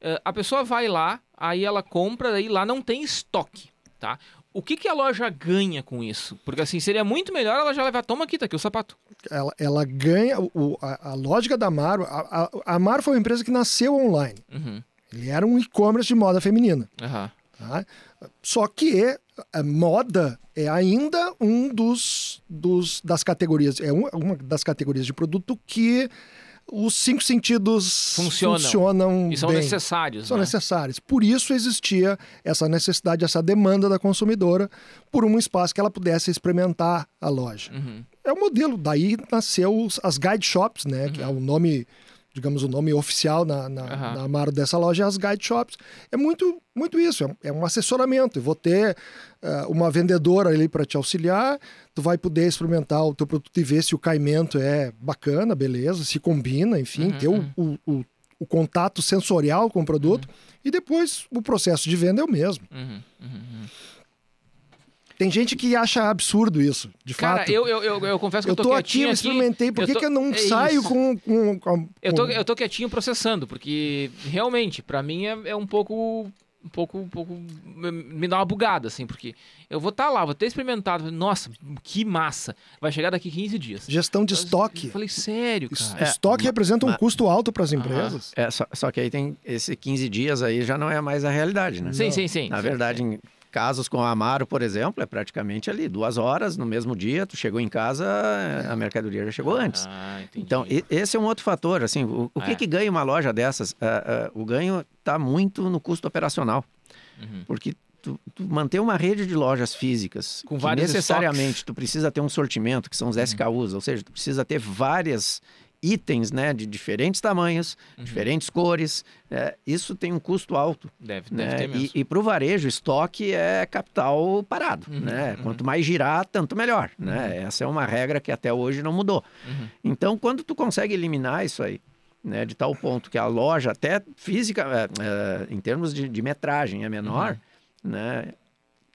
S1: Eh, a pessoa vai lá, aí ela compra, aí lá não tem estoque, tá? O que, que a loja ganha com isso? Porque assim, seria muito melhor ela já levar, toma aqui, tá aqui o sapato.
S2: ela, ela ganha. o- a, a lógica da Amaro. A, Amaro foi uma empresa que nasceu online.
S1: Uhum.
S2: Ele era um e-commerce de moda feminina.
S1: Aham.
S2: tá? Só que a moda é ainda um dos, dos das categorias, é um- uma das categorias de produto que os cinco sentidos
S1: Funcionam.
S2: funcionam
S1: E são
S2: bem.
S1: necessários,
S2: São
S1: né?
S2: necessários. Por isso existia essa necessidade, essa demanda da consumidora por um espaço que ela pudesse experimentar a loja.
S1: Uhum.
S2: É o modelo. Daí nasceu as guide shops, né? Que é o nome digamos, o nome oficial na, na,
S1: Aham.
S2: na Amaro dessa loja é as Guide Shops. É muito, muito isso, é um, é um assessoramento. Eu vou ter eh, uma vendedora ali para te auxiliar, tu vai poder experimentar o teu produto e ver se o caimento é bacana, beleza, se combina, enfim,
S1: Uhum,
S2: ter o, o, o, o contato sensorial com o produto. E depois o processo de venda é o mesmo. Tem gente que acha absurdo isso, de
S1: Cara,
S2: fato.
S1: eu, eu, eu, eu confesso que eu,
S2: Eu
S1: tô,
S2: tô
S1: aqui.
S2: experimentei. Por
S1: eu
S2: que,
S1: tô-
S2: que eu não
S1: é
S2: saio com, com, com-
S1: Eu tô, eu tô quietinho processando, porque realmente, pra mim é, é um pouco. Um pouco, um pouco. Me dá uma bugada, assim, porque eu vou estar lá, vou ter experimentado. Nossa, que massa! Vai chegar daqui 15 dias.
S2: gestão de estoque?
S1: Eu falei, sério, cara.
S2: Estoque representa um
S3: mas-
S2: custo alto para as empresas.
S3: É, só, só que aí tem esse 15 dias aí já não é mais a realidade, né?
S1: Sim, sim, sim.
S3: Na
S1: sim,
S3: verdade,
S1: sim.
S3: em casos com a Amaro, por exemplo, é praticamente ali, duas horas no mesmo dia, tu chegou em casa, a mercadoria já chegou antes.
S1: Ah, entendi.
S3: Então, esse é um outro fator, assim, o, o que,
S1: É.
S3: que ganha uma loja dessas? Ah, ah, o ganho está muito no custo operacional,
S1: Uhum.
S3: porque tu, tu manter uma rede de lojas físicas,
S1: Com vários
S3: necessariamente tu precisa ter um sortimento, que são
S1: Uhum.
S3: os SKUs, ou seja, tu precisa ter várias itens, né, de diferentes tamanhos,
S1: Uhum.
S3: diferentes cores, é, isso tem um custo alto.
S1: Deve, deve
S3: Né?
S1: ter mesmo.
S3: E, e para o varejo, estoque é capital parado.
S1: Uhum,
S3: né?
S1: uhum.
S3: Quanto mais girar, tanto melhor. Né? Essa é uma regra que até hoje não mudou.
S1: Uhum.
S3: Então, quando tu consegue eliminar isso aí, né, de tal ponto que a loja, até física, é, é, em termos de, de metragem, é menor,
S1: Uhum.
S3: né?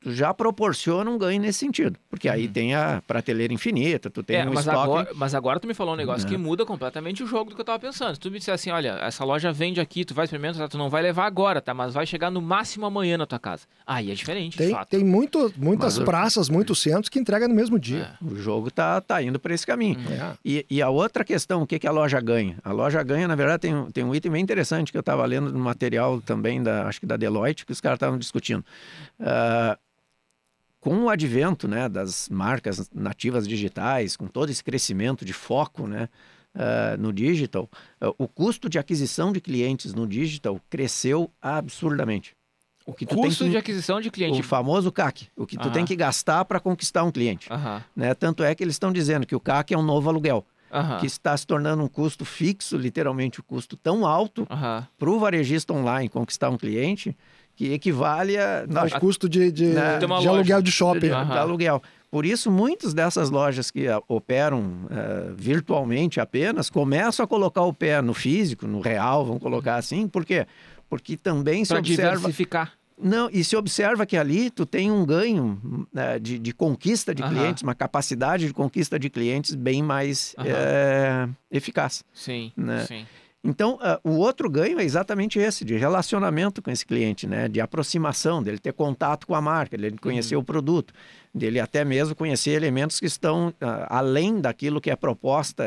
S3: Tu já proporciona um ganho nesse sentido. Porque aí tem a prateleira infinita, tu tem
S1: Uhum. É,
S3: um
S1: mas,
S3: estoque...
S1: agora, mas agora tu me falou um negócio que
S3: Né?
S1: muda completamente o jogo do que eu tava pensando. Se tu me disser assim, olha, essa loja vende aqui, tu vai experimentar, tu não vai levar agora, tá? Mas vai chegar no máximo amanhã na tua casa. Aí é diferente, de
S2: Tem,
S1: fato.
S2: tem muito, muitas
S3: Mas eu-
S2: praças, muitos centros que entregam no mesmo dia.
S3: O jogo tá, tá indo para esse caminho.
S2: É.
S3: E, e a outra questão, o que, que a loja ganha? A loja ganha, na verdade, tem, um- tem um item bem interessante que eu estava lendo no material também, da, acho que da Deloitte, que os caras estavam discutindo. Ah, com o advento né, das marcas nativas digitais, com todo esse crescimento de foco né, ah, no digital, ah, o custo de aquisição de clientes no digital cresceu absurdamente. O que tu
S1: Custo
S3: que-
S1: de aquisição de cliente.
S3: o famoso CAC, o que tu
S1: Aham.
S3: tem que gastar para conquistar um cliente.
S1: Aham,
S3: Né? Tanto é que eles estão dizendo que o CAC é um novo aluguel, que está se tornando um custo fixo, literalmente um custo tão alto para o varejista online conquistar um cliente que equivale a,
S2: Ao
S3: a-
S2: custo de, de,
S3: Né?
S2: De
S1: loja.
S2: aluguel de
S3: de,
S2: shopping.
S3: de
S1: Aham.
S3: aluguel. Por isso, muitas dessas lojas que ah, operam ah, virtualmente apenas começam a colocar o pé no físico, no real, vamos colocar assim, por quê? Porque também se observa
S1: diversificar.
S3: Não, e se observa que ali tu tem um ganho né, de, de conquista de clientes, uma capacidade de conquista de clientes bem mais eh, eficaz.
S1: Sim,
S3: Né?
S1: sim.
S3: Então, ah, o outro ganho é exatamente esse, de relacionamento com esse cliente, né? de aproximação, dele ter contato com a marca, dele conhecer
S1: Uhum.
S3: o produto, dele até mesmo conhecer elementos que estão ah, além daquilo que é proposta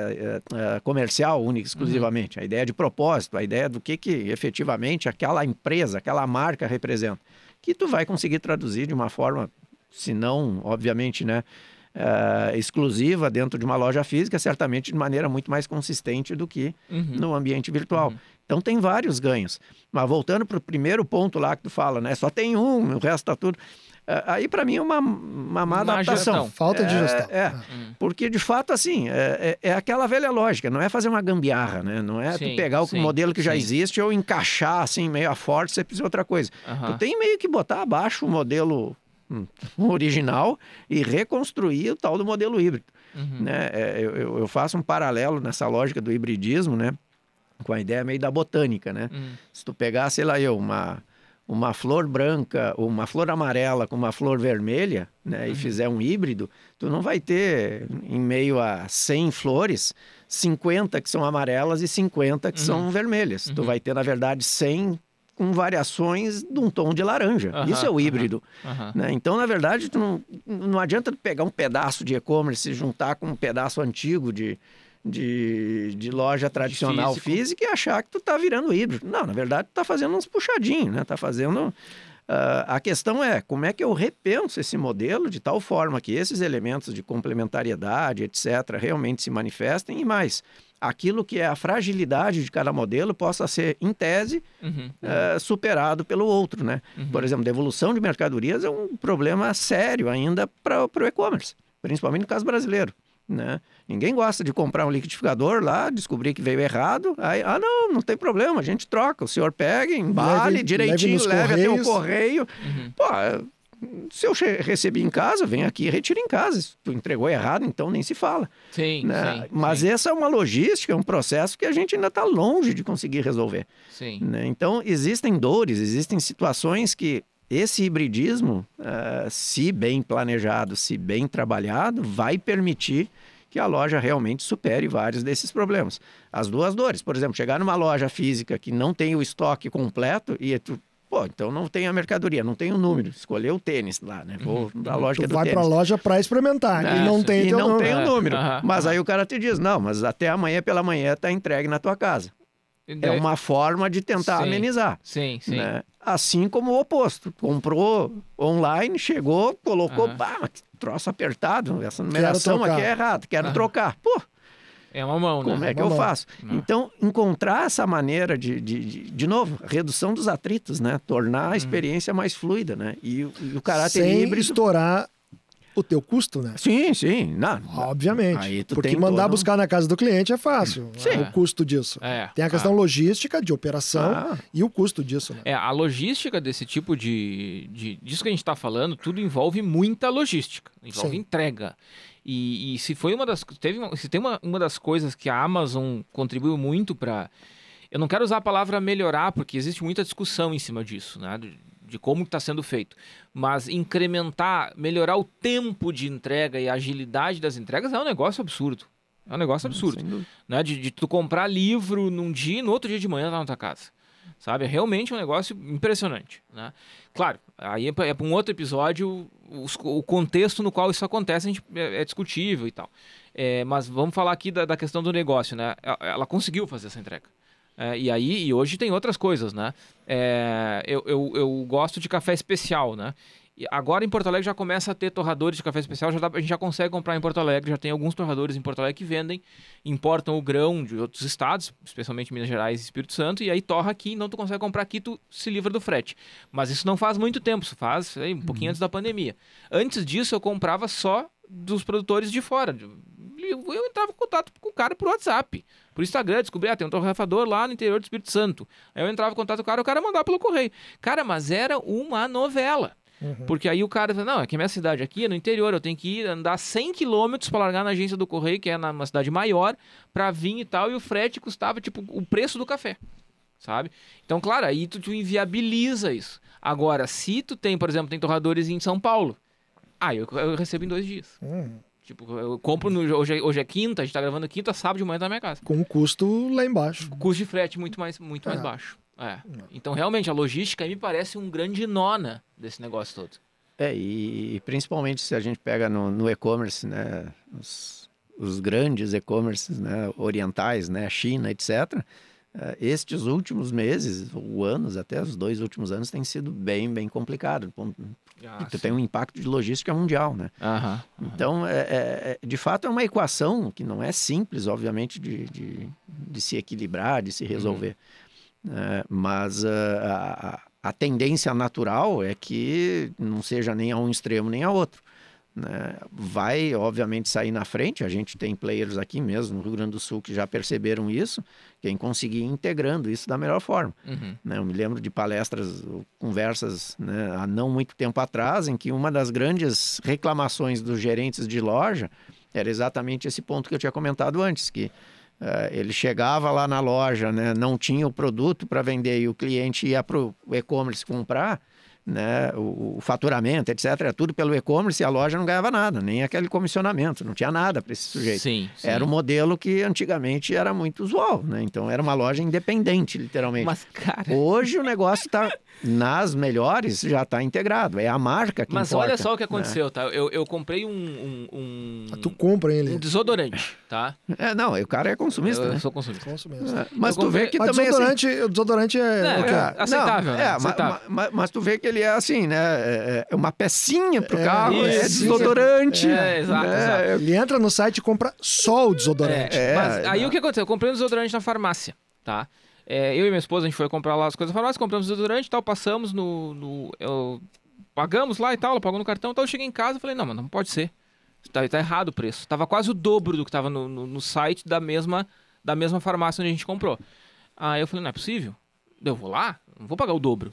S3: ah, comercial, única e exclusivamente. A ideia de propósito, a ideia do que, que efetivamente aquela empresa, aquela marca representa. Que tu vai conseguir traduzir de uma forma, se não, obviamente, né? Eh, exclusiva dentro de uma loja física, certamente de maneira muito mais consistente do que
S1: Uhum.
S3: no ambiente virtual.
S1: Uhum.
S3: Então tem vários ganhos. Mas voltando para o primeiro ponto lá que tu fala, né? Só tem um, o resto tá tudo. É, Aí para mim é uma, uma má
S1: Má
S3: adaptação.
S1: gestão.
S2: Falta de
S3: É,
S2: gestão.
S3: É,
S1: Hum.
S3: porque de fato assim é, é- é aquela velha lógica. Não é fazer uma gambiarra, né? Não é
S1: Sim,
S3: tu pegar o
S1: sim,
S3: modelo que já
S1: sim.
S3: existe ou encaixar assim meio a forte. Você precisa de outra coisa.
S1: Aham.
S3: Tu tem meio que botar abaixo o modelo original e reconstruir o tal do modelo híbrido
S1: Uhum.
S3: né? É, eu, eu- faço um paralelo nessa lógica do hibridismo, né? Com a ideia meio da botânica, né?
S1: Hum.
S3: Se tu pegar, sei lá eu, uma, uma flor branca, uma flor amarela com uma flor vermelha, né? E fizer um híbrido, tu não vai ter, em meio a 100 flores, 50 que são amarelas e 50 que são vermelhas. Tu vai ter, na verdade, 100 com variações de um tom de laranja. Isso é o híbrido. Né? Então, na verdade, não, não adianta tu pegar um pedaço de e-commerce e juntar com um pedaço antigo de, de, de loja tradicional
S1: físico.
S3: física e achar que tu tá virando híbrido. Não, na verdade, tu tá fazendo uns puxadinhos, né? Tá fazendo... ah, a questão é como é que eu repenso esse modelo de tal forma que esses elementos de complementariedade, etc., realmente se manifestem e mais, aquilo que é a fragilidade de cada modelo possa ser, em tese,
S1: Uhum.
S3: eh, superado pelo outro, né?
S1: Uhum.
S3: Por exemplo, devolução de mercadorias é um problema sério ainda para o e-commerce, principalmente no caso brasileiro. Né? Ninguém gosta de comprar um liquidificador lá, descobrir que veio errado. Aí, ah, não, não tem problema, a gente troca. O senhor pega, embale
S2: Leve-
S3: direitinho,
S2: leve
S3: leve até o correio. Pô, se eu recebi em casa, vem aqui e retira em casa. Se tu entregou errado, então nem se fala.
S1: Sim,
S3: né?
S1: sim.
S3: Mas
S1: sim,
S3: essa é uma logística, é um processo que a gente ainda está longe de conseguir resolver.
S1: sim.
S3: né? Então, existem dores, existem situações que esse hibridismo, ah, se bem planejado, se bem trabalhado, vai permitir que a loja realmente supere vários desses problemas. As duas dores, por exemplo, chegar numa loja física que não tem o estoque completo e tu, pô, então não tem a mercadoria, não tem o número, escolher o tênis lá, né? Vou na loja que é
S2: Tu
S3: do
S2: vai
S3: tênis.
S2: pra loja pra experimentar.
S3: É,
S2: e não tem
S3: e não
S2: número.
S3: tem o
S1: É,
S3: número. mas aí o cara te diz, não, mas até amanhã pela manhã tá entregue na tua casa. É
S1: Daí-
S3: uma forma de tentar
S1: Sim.
S3: amenizar.
S1: Sim, sim.
S3: né? Assim como o oposto. Comprou online, chegou, colocou, pá, que troço apertado, essa numeração aqui é errada, quero
S1: Aham.
S3: trocar. Pô,
S1: É uma mão, né?
S3: como é que
S2: Uma
S3: eu
S2: mão.
S3: faço?
S1: Não.
S3: Então, encontrar essa maneira de, de, de, de novo, redução dos atritos, né? Tornar a experiência mais fluida, né? E, o- e o caráter
S2: Sem
S3: híbrido...
S2: estourar o teu custo, né?
S3: Sim, sim. Não,
S2: Obviamente. Porque mandar
S3: todo-
S2: buscar na casa do cliente é fácil.
S3: Sim.
S2: O custo disso.
S1: É.
S2: Tem a questão logística de operação
S3: Ah.
S2: e o custo disso, né?
S1: É, a logística desse tipo de, de. disso que a gente está falando, tudo envolve muita logística. Envolve
S2: Sim.
S1: entrega. E, e se foi uma das. Teve se tem uma, uma das coisas que a Amazon contribuiu muito para. Eu não quero usar a palavra melhorar, porque existe muita discussão em cima disso, né? De, como está sendo feito. Mas incrementar, melhorar o tempo de entrega e a agilidade das entregas é um negócio absurdo. É um negócio absurdo
S3: Sem dúvida.
S1: né? De, de tu comprar livro num dia e no outro dia de manhã tá na tua casa. Sabe? É realmente um negócio impressionante, né? Claro, aí é para um outro episódio, os- o contexto no qual isso acontece a gente, é, é discutível e tal. É, mas vamos falar aqui da, da questão do negócio, né? Ela, ela conseguiu fazer essa entrega. É, e aí, e hoje tem outras coisas, né? É, eu, eu, eu gosto de café especial, né? E agora em Porto Alegre já começa a ter torradores de café especial, já dá- a gente já consegue comprar em Porto Alegre, já tem alguns torradores em Porto Alegre que vendem, importam o grão de outros estados, especialmente Minas Gerais e Espírito Santo, e aí torra aqui, então tu consegue comprar aqui, tu se livra do frete. Mas isso não faz muito tempo, isso faz sei, um pouquinho antes da pandemia. Antes disso eu comprava só dos produtores de fora. Eu, eu entrava em contato com o cara por WhatsApp, por Instagram, descobri, ah, tem um torrefador lá no interior do Espírito Santo. Aí eu entrava em contato com o cara, o cara mandava pelo correio. Cara, mas era uma novela. Porque aí o cara fala, não, é que a minha cidade aqui é no interior, eu tenho que ir andar 100 quilômetros para largar na agência do correio, que é numa cidade maior, para vir e tal, e o frete custava, tipo, o preço do café, sabe? Então, claro, aí tu, tu inviabiliza isso. Agora, se tu tem, por exemplo, tem torradores em São Paulo, ah, eu, eu recebo em dois dias.
S2: Hum,
S1: Tipo, eu compro, no, hoje, é- hoje é quinta, a gente tá gravando quinta, sábado de manhã tá na minha casa.
S2: com um custo lá embaixo.
S1: O custo de frete muito mais, muito mais
S2: É.
S1: baixo. É. Então, realmente, a logística aí me parece um grande nona desse negócio todo.
S3: É, e principalmente se a gente pega no, no e-commerce, né, os, os grandes e-commerces né, orientais, né, China, etc., eh, estes últimos meses, ou anos, até os dois últimos anos, tem sido bem, bem complicado.
S1: Ah,
S3: tu tem um impacto de logística mundial, né?
S1: Aham.
S3: Então, é, é- é- de fato, é uma equação que não é simples, obviamente, de, de, de se equilibrar, de se resolver. né? mas ah, a, a tendência natural é que não seja nem a um extremo nem a outro. Né? Vai, obviamente, sair na frente. A gente tem players aqui mesmo, no Rio Grande do Sul, que já perceberam isso, quem conseguir ir integrando isso da melhor forma.
S1: Uhum.
S3: né? Eu me lembro de palestras, ou conversas né, há não muito tempo atrás, em que uma das grandes reclamações dos gerentes de loja era exatamente esse ponto que eu tinha comentado antes, que eh, ele chegava lá na loja, né, não tinha o produto para vender e o cliente ia para o e-commerce comprar, né, o, o faturamento, etc., era tudo pelo e-commerce e a loja não ganhava nada, nem aquele comissionamento, não tinha nada para esse sujeito.
S1: Sim, sim.
S3: Era um modelo que antigamente era muito usual, né? Então era uma loja independente, literalmente.
S1: Mas, cara.
S3: Hoje o negócio está nas melhores, já está integrado. É a marca que
S1: Mas
S3: importa,
S1: olha só o que
S3: né?
S1: aconteceu, tá? Eu, eu comprei um, um, um,
S2: Tu compra
S1: um
S2: ele.
S1: desodorante, tá?
S3: É, não, o cara é consumista,
S1: eu,
S3: né?
S1: eu sou consumista.
S2: Consumista.
S3: É, Mas
S1: Eu
S3: tu vê que
S2: Mas
S3: também assim,
S2: desodorante, o desodorante é,
S1: É,
S2: o quê?
S1: é. aceitável,
S3: não,
S1: né?
S3: É,
S1: Aceitável.
S3: ma- ma- mas tu vê que ele é assim, né? É, é uma pecinha pro
S2: É,
S3: carro, é
S1: isso.
S3: desodorante.
S1: É, exato,
S3: né?
S1: exato.
S2: Ele entra no site e compra só o desodorante.
S1: É,
S3: É,
S1: mas aí
S3: não.
S1: o que aconteceu? Eu comprei um desodorante na farmácia, tá? É, eu e minha esposa, a gente foi comprar lá as coisas na farmácia, compramos desodorante e tal, passamos no... no- eu- pagamos lá e tal, ela pagou no cartão e tal, eu cheguei em casa e falei, não, mas não pode ser. Tá, tá errado o preço. Tava quase o dobro do que tava no, no, no site da mesma, da mesma farmácia onde a gente comprou. Aí eu falei, não é possível. Eu vou lá, não vou pagar o dobro.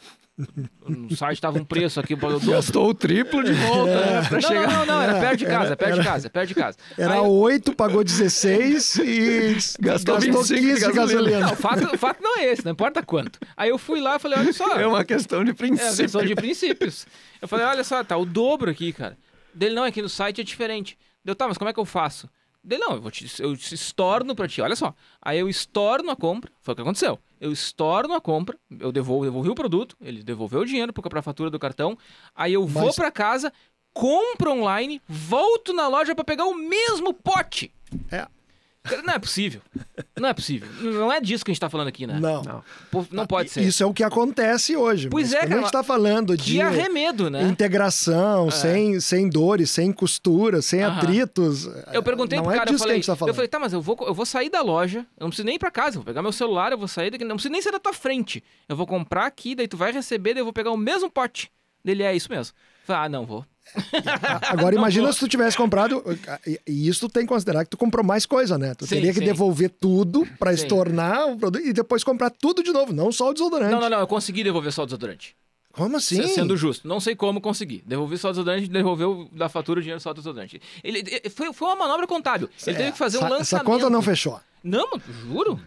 S1: No site tava um preço aqui, eu paguei o dobro.
S3: Gastou o triplo de volta, né? Pra
S1: Não,
S3: chegar.
S1: não, não, não, era perto de casa,
S2: Era-
S1: perto de casa, perto de casa.
S2: Era
S1: Aí eu-
S2: 8, pagou 16 e
S3: Gastou 25 de
S2: 15 de
S3: gasolina.
S1: Não, o fato, o fato não é esse, não importa quanto. Aí eu fui lá e falei, olha só.
S3: É uma questão de
S1: É,
S3: princípio.
S1: questão de princípios. Eu falei, olha só, tá o dobro aqui, cara. Dele, não, aqui no site é diferente. Deu, tá, mas como é que eu faço? Dele, não, eu, vou te, eu te estorno pra ti, olha só. Aí eu estorno a compra, foi o que aconteceu. Eu estorno a compra, eu devolvo, devolvi o produto, ele devolveu o dinheiro pra pra fatura do cartão. Aí eu vou
S2: Mas-
S1: pra casa, compro online, volto na loja pra pegar o mesmo pote.
S2: É.
S1: Não é possível. Não é possível. Não é disso que a gente tá falando aqui, né?
S2: Não.
S3: Não.
S1: Não pode ser.
S2: Isso é o que acontece hoje.
S1: Pois é, cara,
S2: a gente tá falando de
S1: Que arremedo, né? É.
S2: integração, sem, sem dores, sem costuras, sem
S1: Aham.
S2: atritos.
S1: Eu perguntei
S2: não
S1: pro
S2: é
S1: cara, eu
S2: disso que a
S1: falei,
S2: gente tá falando.
S1: eu falei, tá, mas eu vou, eu vou sair da loja, eu não preciso nem ir pra casa, eu vou pegar meu celular, eu vou sair daqui, não preciso nem sair da tua frente. Eu vou comprar aqui, daí tu vai receber, daí eu vou pegar o mesmo pote. Dele é isso mesmo. Eu Falei, ah, não vou.
S2: Agora imagina
S1: vou.
S2: se tu tivesse comprado. E isso tu tem que considerar que tu comprou mais coisa, né? Tu
S1: Sim,
S2: teria que
S1: sim.
S2: devolver tudo pra
S1: Sim.
S2: estornar o produto e depois comprar tudo de novo, não só o desodorante.
S1: Não, não, não, eu consegui devolver só o desodorante.
S2: Como assim?
S1: Se- Sendo justo. Não sei como consegui. Devolvi só o desodorante, devolveu da fatura o dinheiro só do desodorante. Ele, ele- foi, foi uma manobra contábil. Ele teve que fazer um
S2: essa,
S1: lançamento.
S2: essa conta não fechou.
S1: Não, mano, juro.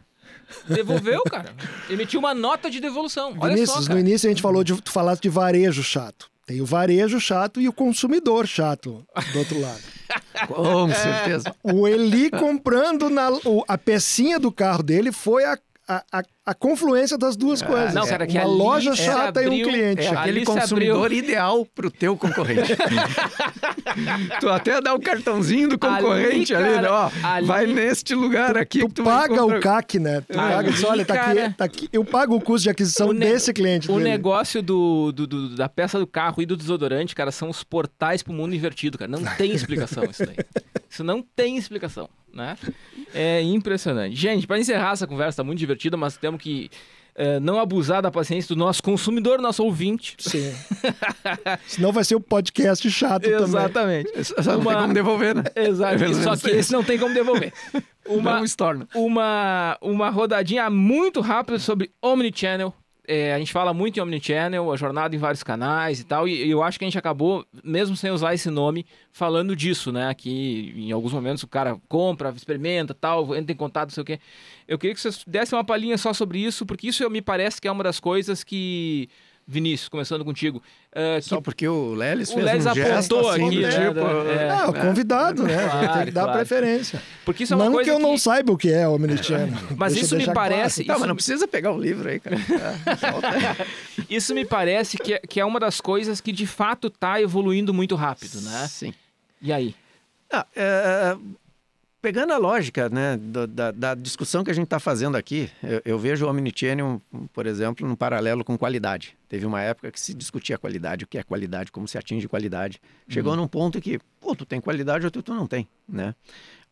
S1: Devolveu, cara. Emitiu uma nota de devolução. Olha
S2: Vinícius,
S1: só,
S2: no início a gente falou de tu falaste de varejo chato. Tem o varejo chato e o consumidor chato do outro lado.
S3: Com certeza.
S2: O Eli comprando na, o- a pecinha do carro dele foi a, a, a, a confluência das duas coisas.
S1: não, cara, que
S2: Uma loja chata e um
S1: abriu-
S2: cliente
S3: É aquele consumidor
S1: abriu-
S3: ideal pro teu concorrente. tu até dá o cartãozinho do concorrente ali,
S1: cara,
S3: né? Ó,
S1: ali-
S3: vai neste lugar aqui
S2: Tu,
S3: tu
S2: paga o CAC, né? Tu
S1: Ali,
S2: paga, diz, olha, tá
S1: cara,
S2: aqui, tá aqui. Eu pago o custo de aquisição
S1: o ne-
S2: desse cliente.
S1: O
S2: dele.
S1: negócio do, do- do- da peça do carro e do desodorante, cara, são os portais pro mundo invertido, cara. Não tem explicação isso daí. Isso não tem explicação, né? É impressionante. Gente, para encerrar essa conversa, tá muito divertida, mas temos que eh, não abusar da paciência do nosso consumidor, nosso ouvinte.
S2: Sim. Senão vai ser o podcast chato também.
S1: Exatamente.
S3: Só não
S1: Uma-
S3: tem como devolver, né?
S1: Exato. Só que esse não tem como devolver. Uma,
S3: Não estorna.
S1: uma, uma rodadinha muito rápida sobre Omnichannel. É, a gente fala muito em Omnichannel, a jornada em vários canais e tal, e eu acho que a gente acabou, mesmo sem usar esse nome, falando disso, né? Que em alguns momentos o cara compra, experimenta tal, entra em contato, não sei o quê. Eu queria que vocês dessem uma palhinha só sobre isso, porque isso me parece que é uma das coisas que. Vinícius, começando contigo. é, que
S3: Só porque o Lelis
S1: o
S3: fez
S1: Lelis
S3: um
S1: apontou
S3: assim,
S1: aqui, né,
S3: tipo...
S1: da- é.
S2: Ah, o convidado, né?
S1: Claro,
S2: tem que dar
S1: claro.
S2: preferência.
S1: porque isso é uma
S2: não
S1: coisa
S2: que eu não saiba o que é o Omnichannel.
S1: Mas
S2: Deixa eu
S1: isso me
S2: claro.
S1: parece.
S3: Tá,
S1: isso
S3: mas não precisa pegar o livro aí, cara. É.
S1: Isso me parece que é, que é uma das coisas que de fato tá evoluindo muito rápido, né?
S3: Sim.
S1: E aí?
S3: Ah, é, pegando a lógica né, da, da discussão que a gente está fazendo aqui, eu, eu vejo o Omnichannel, por exemplo, num paralelo com qualidade. Teve uma época que se discutia qualidade, o que é qualidade, como se atinge qualidade. Chegou num ponto que, pô, tu tem qualidade ou tu, tu não tem, né?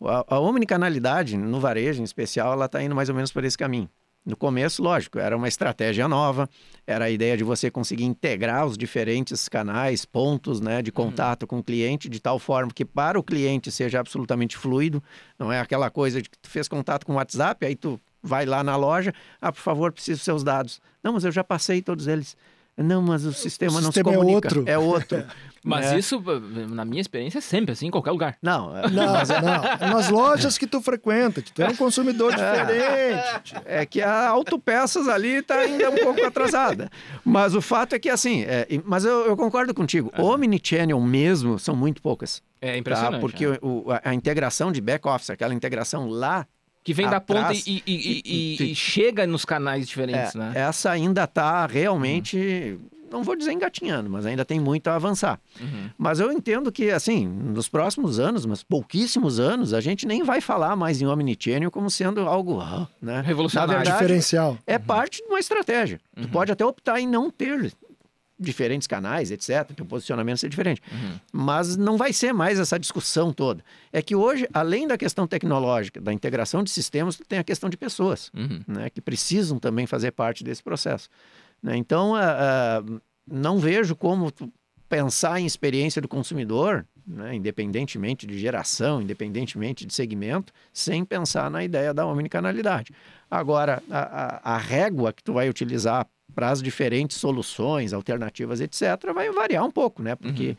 S3: A, a omnicanalidade, no varejo em especial, ela está indo mais ou menos por esse caminho. No começo, lógico, era uma estratégia nova, era a ideia de você conseguir integrar os diferentes canais, pontos né, de contato com o cliente, de tal forma que para o cliente seja absolutamente fluido, não é aquela coisa de que tu fez contato com o WhatsApp, aí tu vai lá na loja, ah, por favor, preciso dos seus dados. Não, mas eu já passei todos eles. Não, mas o sistema não se
S2: sistema é
S3: comunica.
S2: outro.
S3: É outro.
S1: Mas
S3: né?
S1: isso, na minha experiência, é sempre assim, em qualquer lugar.
S3: Não, é-
S2: Não, não. Nas lojas que tu frequenta, que tu é um consumidor diferente.
S3: É que a autopeças ali está ainda um pouco atrasada. Mas o fato é que, assim, é, mas eu, eu concordo contigo. Omnichannel mesmo são muito poucas.
S1: É
S3: Tá?
S1: impressionante.
S3: Porque
S1: né?
S3: o- a, a integração de back-office, aquela integração lá,
S1: Que vem da ponta
S3: atrás-
S1: e, e- e- e-
S3: e-
S1: e chega nos canais
S3: é,
S1: diferentes, né?
S3: essa ainda está realmente, não vou dizer engatinhando, mas ainda tem muito a avançar.
S1: Uhum.
S3: Mas eu entendo que, assim, nos próximos anos, mas pouquíssimos anos, a gente nem vai falar mais em Omnichannel como sendo algo, ah, né?
S1: Revolucionário.
S3: Na verdade,
S2: Diferencial.
S3: é parte de uma estratégia. Tu pode até optar em não ter diferentes canais, etc. Teu posicionamento ser diferente. Mas não vai ser mais essa discussão toda. É que hoje, além da questão tecnológica, da integração de sistemas, tem a questão de pessoas,
S1: Uhum.
S3: né? Que precisam também fazer parte desse processo. né? Então, ah, ah, não vejo como pensar em experiência do consumidor, né, independentemente de geração, independentemente de segmento, sem pensar na ideia da omnicanalidade. Agora, a, a, a régua que tu vai utilizar para as diferentes soluções, alternativas, etc., vai variar um pouco, né? Porque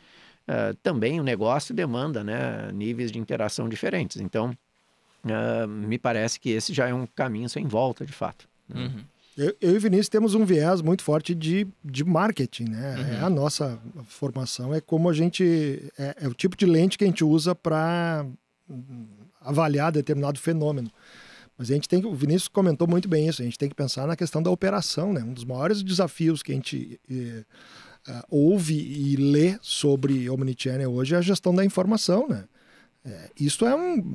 S3: uhum. uh, também o negócio demanda né, níveis de interação diferentes. Então, uh, me parece que esse já é um caminho sem volta, de fato.
S2: Né? Uhum. Eu, eu, e Vinícius temos um viés muito forte de, de marketing, né? Uhum. É a nossa formação, é como a gente. É, é o tipo de lente que a gente usa para avaliar determinado fenômeno. Mas a gente tem que, o Vinícius comentou muito bem isso, a gente tem que pensar na questão da operação, né? Um dos maiores desafios que a gente eh, uh, ouve e lê sobre Omnichannel hoje é a gestão da informação, né? É, isso é, um,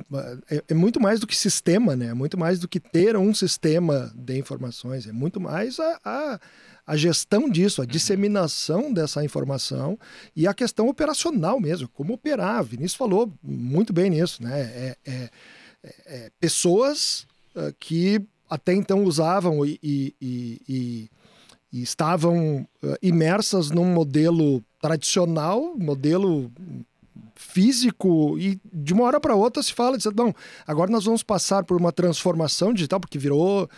S2: é, é, muito mais do que sistema, né? É muito mais do que ter um sistema de informações, é muito mais a, a, a gestão disso, a uhum. disseminação dessa informação e a questão operacional mesmo, como operar. O Vinícius falou muito bem nisso, né? É, é, é pessoas uh, que até então usavam e, e, e, e estavam uh, imersas num modelo tradicional, modelo físico e de uma hora para outra se fala, diz, não, agora nós vamos passar por uma transformação digital, porque virou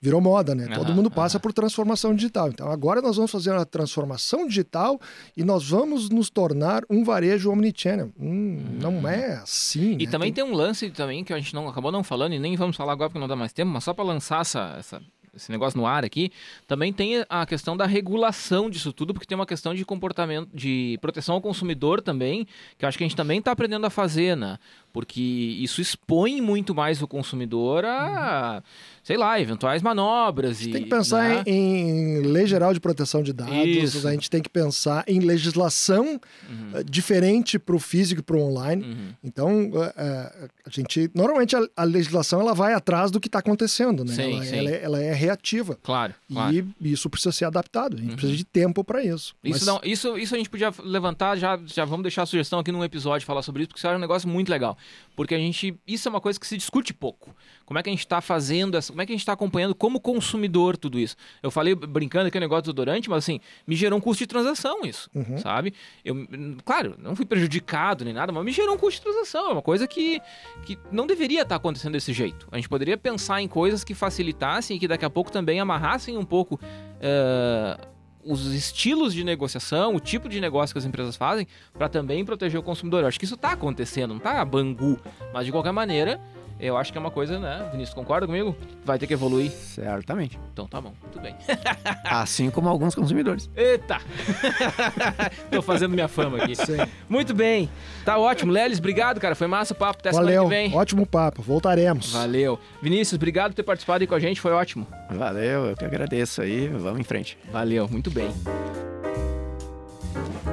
S2: virou moda, né? Uhum, Todo mundo passa uhum. por transformação digital. Então agora nós vamos fazer a transformação digital e nós vamos nos tornar um varejo omnichannel. Hum, uhum. Não é assim.
S1: E né? também tem... tem um lance também que a gente não acabou não falando e nem vamos falar agora porque não dá mais tempo, mas só para lançar essa, essa esse negócio no ar aqui, também tem a questão da regulação disso tudo, porque tem uma questão de comportamento, de proteção ao consumidor também, que eu acho que a gente também está aprendendo a fazer, né? Porque isso expõe muito mais o consumidor a, uhum. sei lá, eventuais manobras.
S2: E, tem que pensar né? em, em, lei geral de proteção de dados, isso. a gente tem que pensar em legislação uhum. uh, diferente para o físico e para o online. Uhum. Então, uh, uh, a gente, normalmente a, a, legislação ela vai atrás do que está acontecendo, né? Sim, ela, sim. Ela, é, ela, é, reativa.
S1: Claro.
S2: E
S1: claro.
S2: isso precisa ser adaptado. A gente uhum. precisa de tempo para isso.
S1: Isso, Mas... não, isso, isso a gente podia levantar, já, já vamos deixar a sugestão aqui num episódio falar sobre isso, porque isso é um negócio muito legal. Porque a gente. Isso é uma coisa que se discute pouco. Como é que a gente está fazendo essa. Como é que a gente está acompanhando como consumidor tudo isso? Eu falei brincando aqui o negócio do Dorante, mas assim, me gerou um custo de transação isso. Uhum. Sabe? Eu, claro, não fui prejudicado nem nada, mas me gerou um custo de transação. É uma coisa que, que não deveria estar tá acontecendo desse jeito. A gente poderia pensar em coisas que facilitassem e que daqui a pouco também amarrassem um pouco. Uh, os estilos de negociação, o tipo de negócio que as empresas fazem, para também proteger o consumidor. Eu acho que isso está acontecendo, não está bangu, mas de qualquer maneira, eu acho que é uma coisa, né? Vinícius, concorda comigo? Vai ter que evoluir.
S3: Certamente.
S1: Então tá bom, muito bem.
S3: assim como alguns consumidores.
S1: Eita! Tô fazendo minha fama aqui. Sim. Muito bem. Tá ótimo. Lelis, obrigado, cara. Foi massa o papo. Até
S2: Valeu.
S1: semana que vem.
S2: Ótimo papo. Voltaremos.
S1: Valeu. Vinícius, obrigado por ter participado aí com a gente. Foi ótimo.
S3: Valeu, eu que agradeço aí. Vamos em frente.
S1: Valeu, muito bem.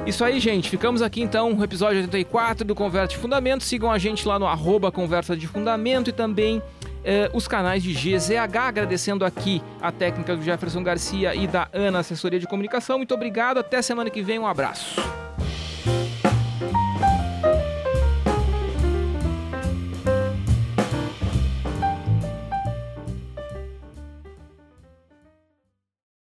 S1: Isso aí, gente. Ficamos aqui então no episódio 84 do Conversa de Fundamento. Sigam a gente lá no arroba Conversa de Fundamento e também eh, os canais de GZH. Agradecendo aqui a técnica do Jefferson Garcia e da Ana, assessoria de comunicação. Muito obrigado. Até semana que vem. Um abraço.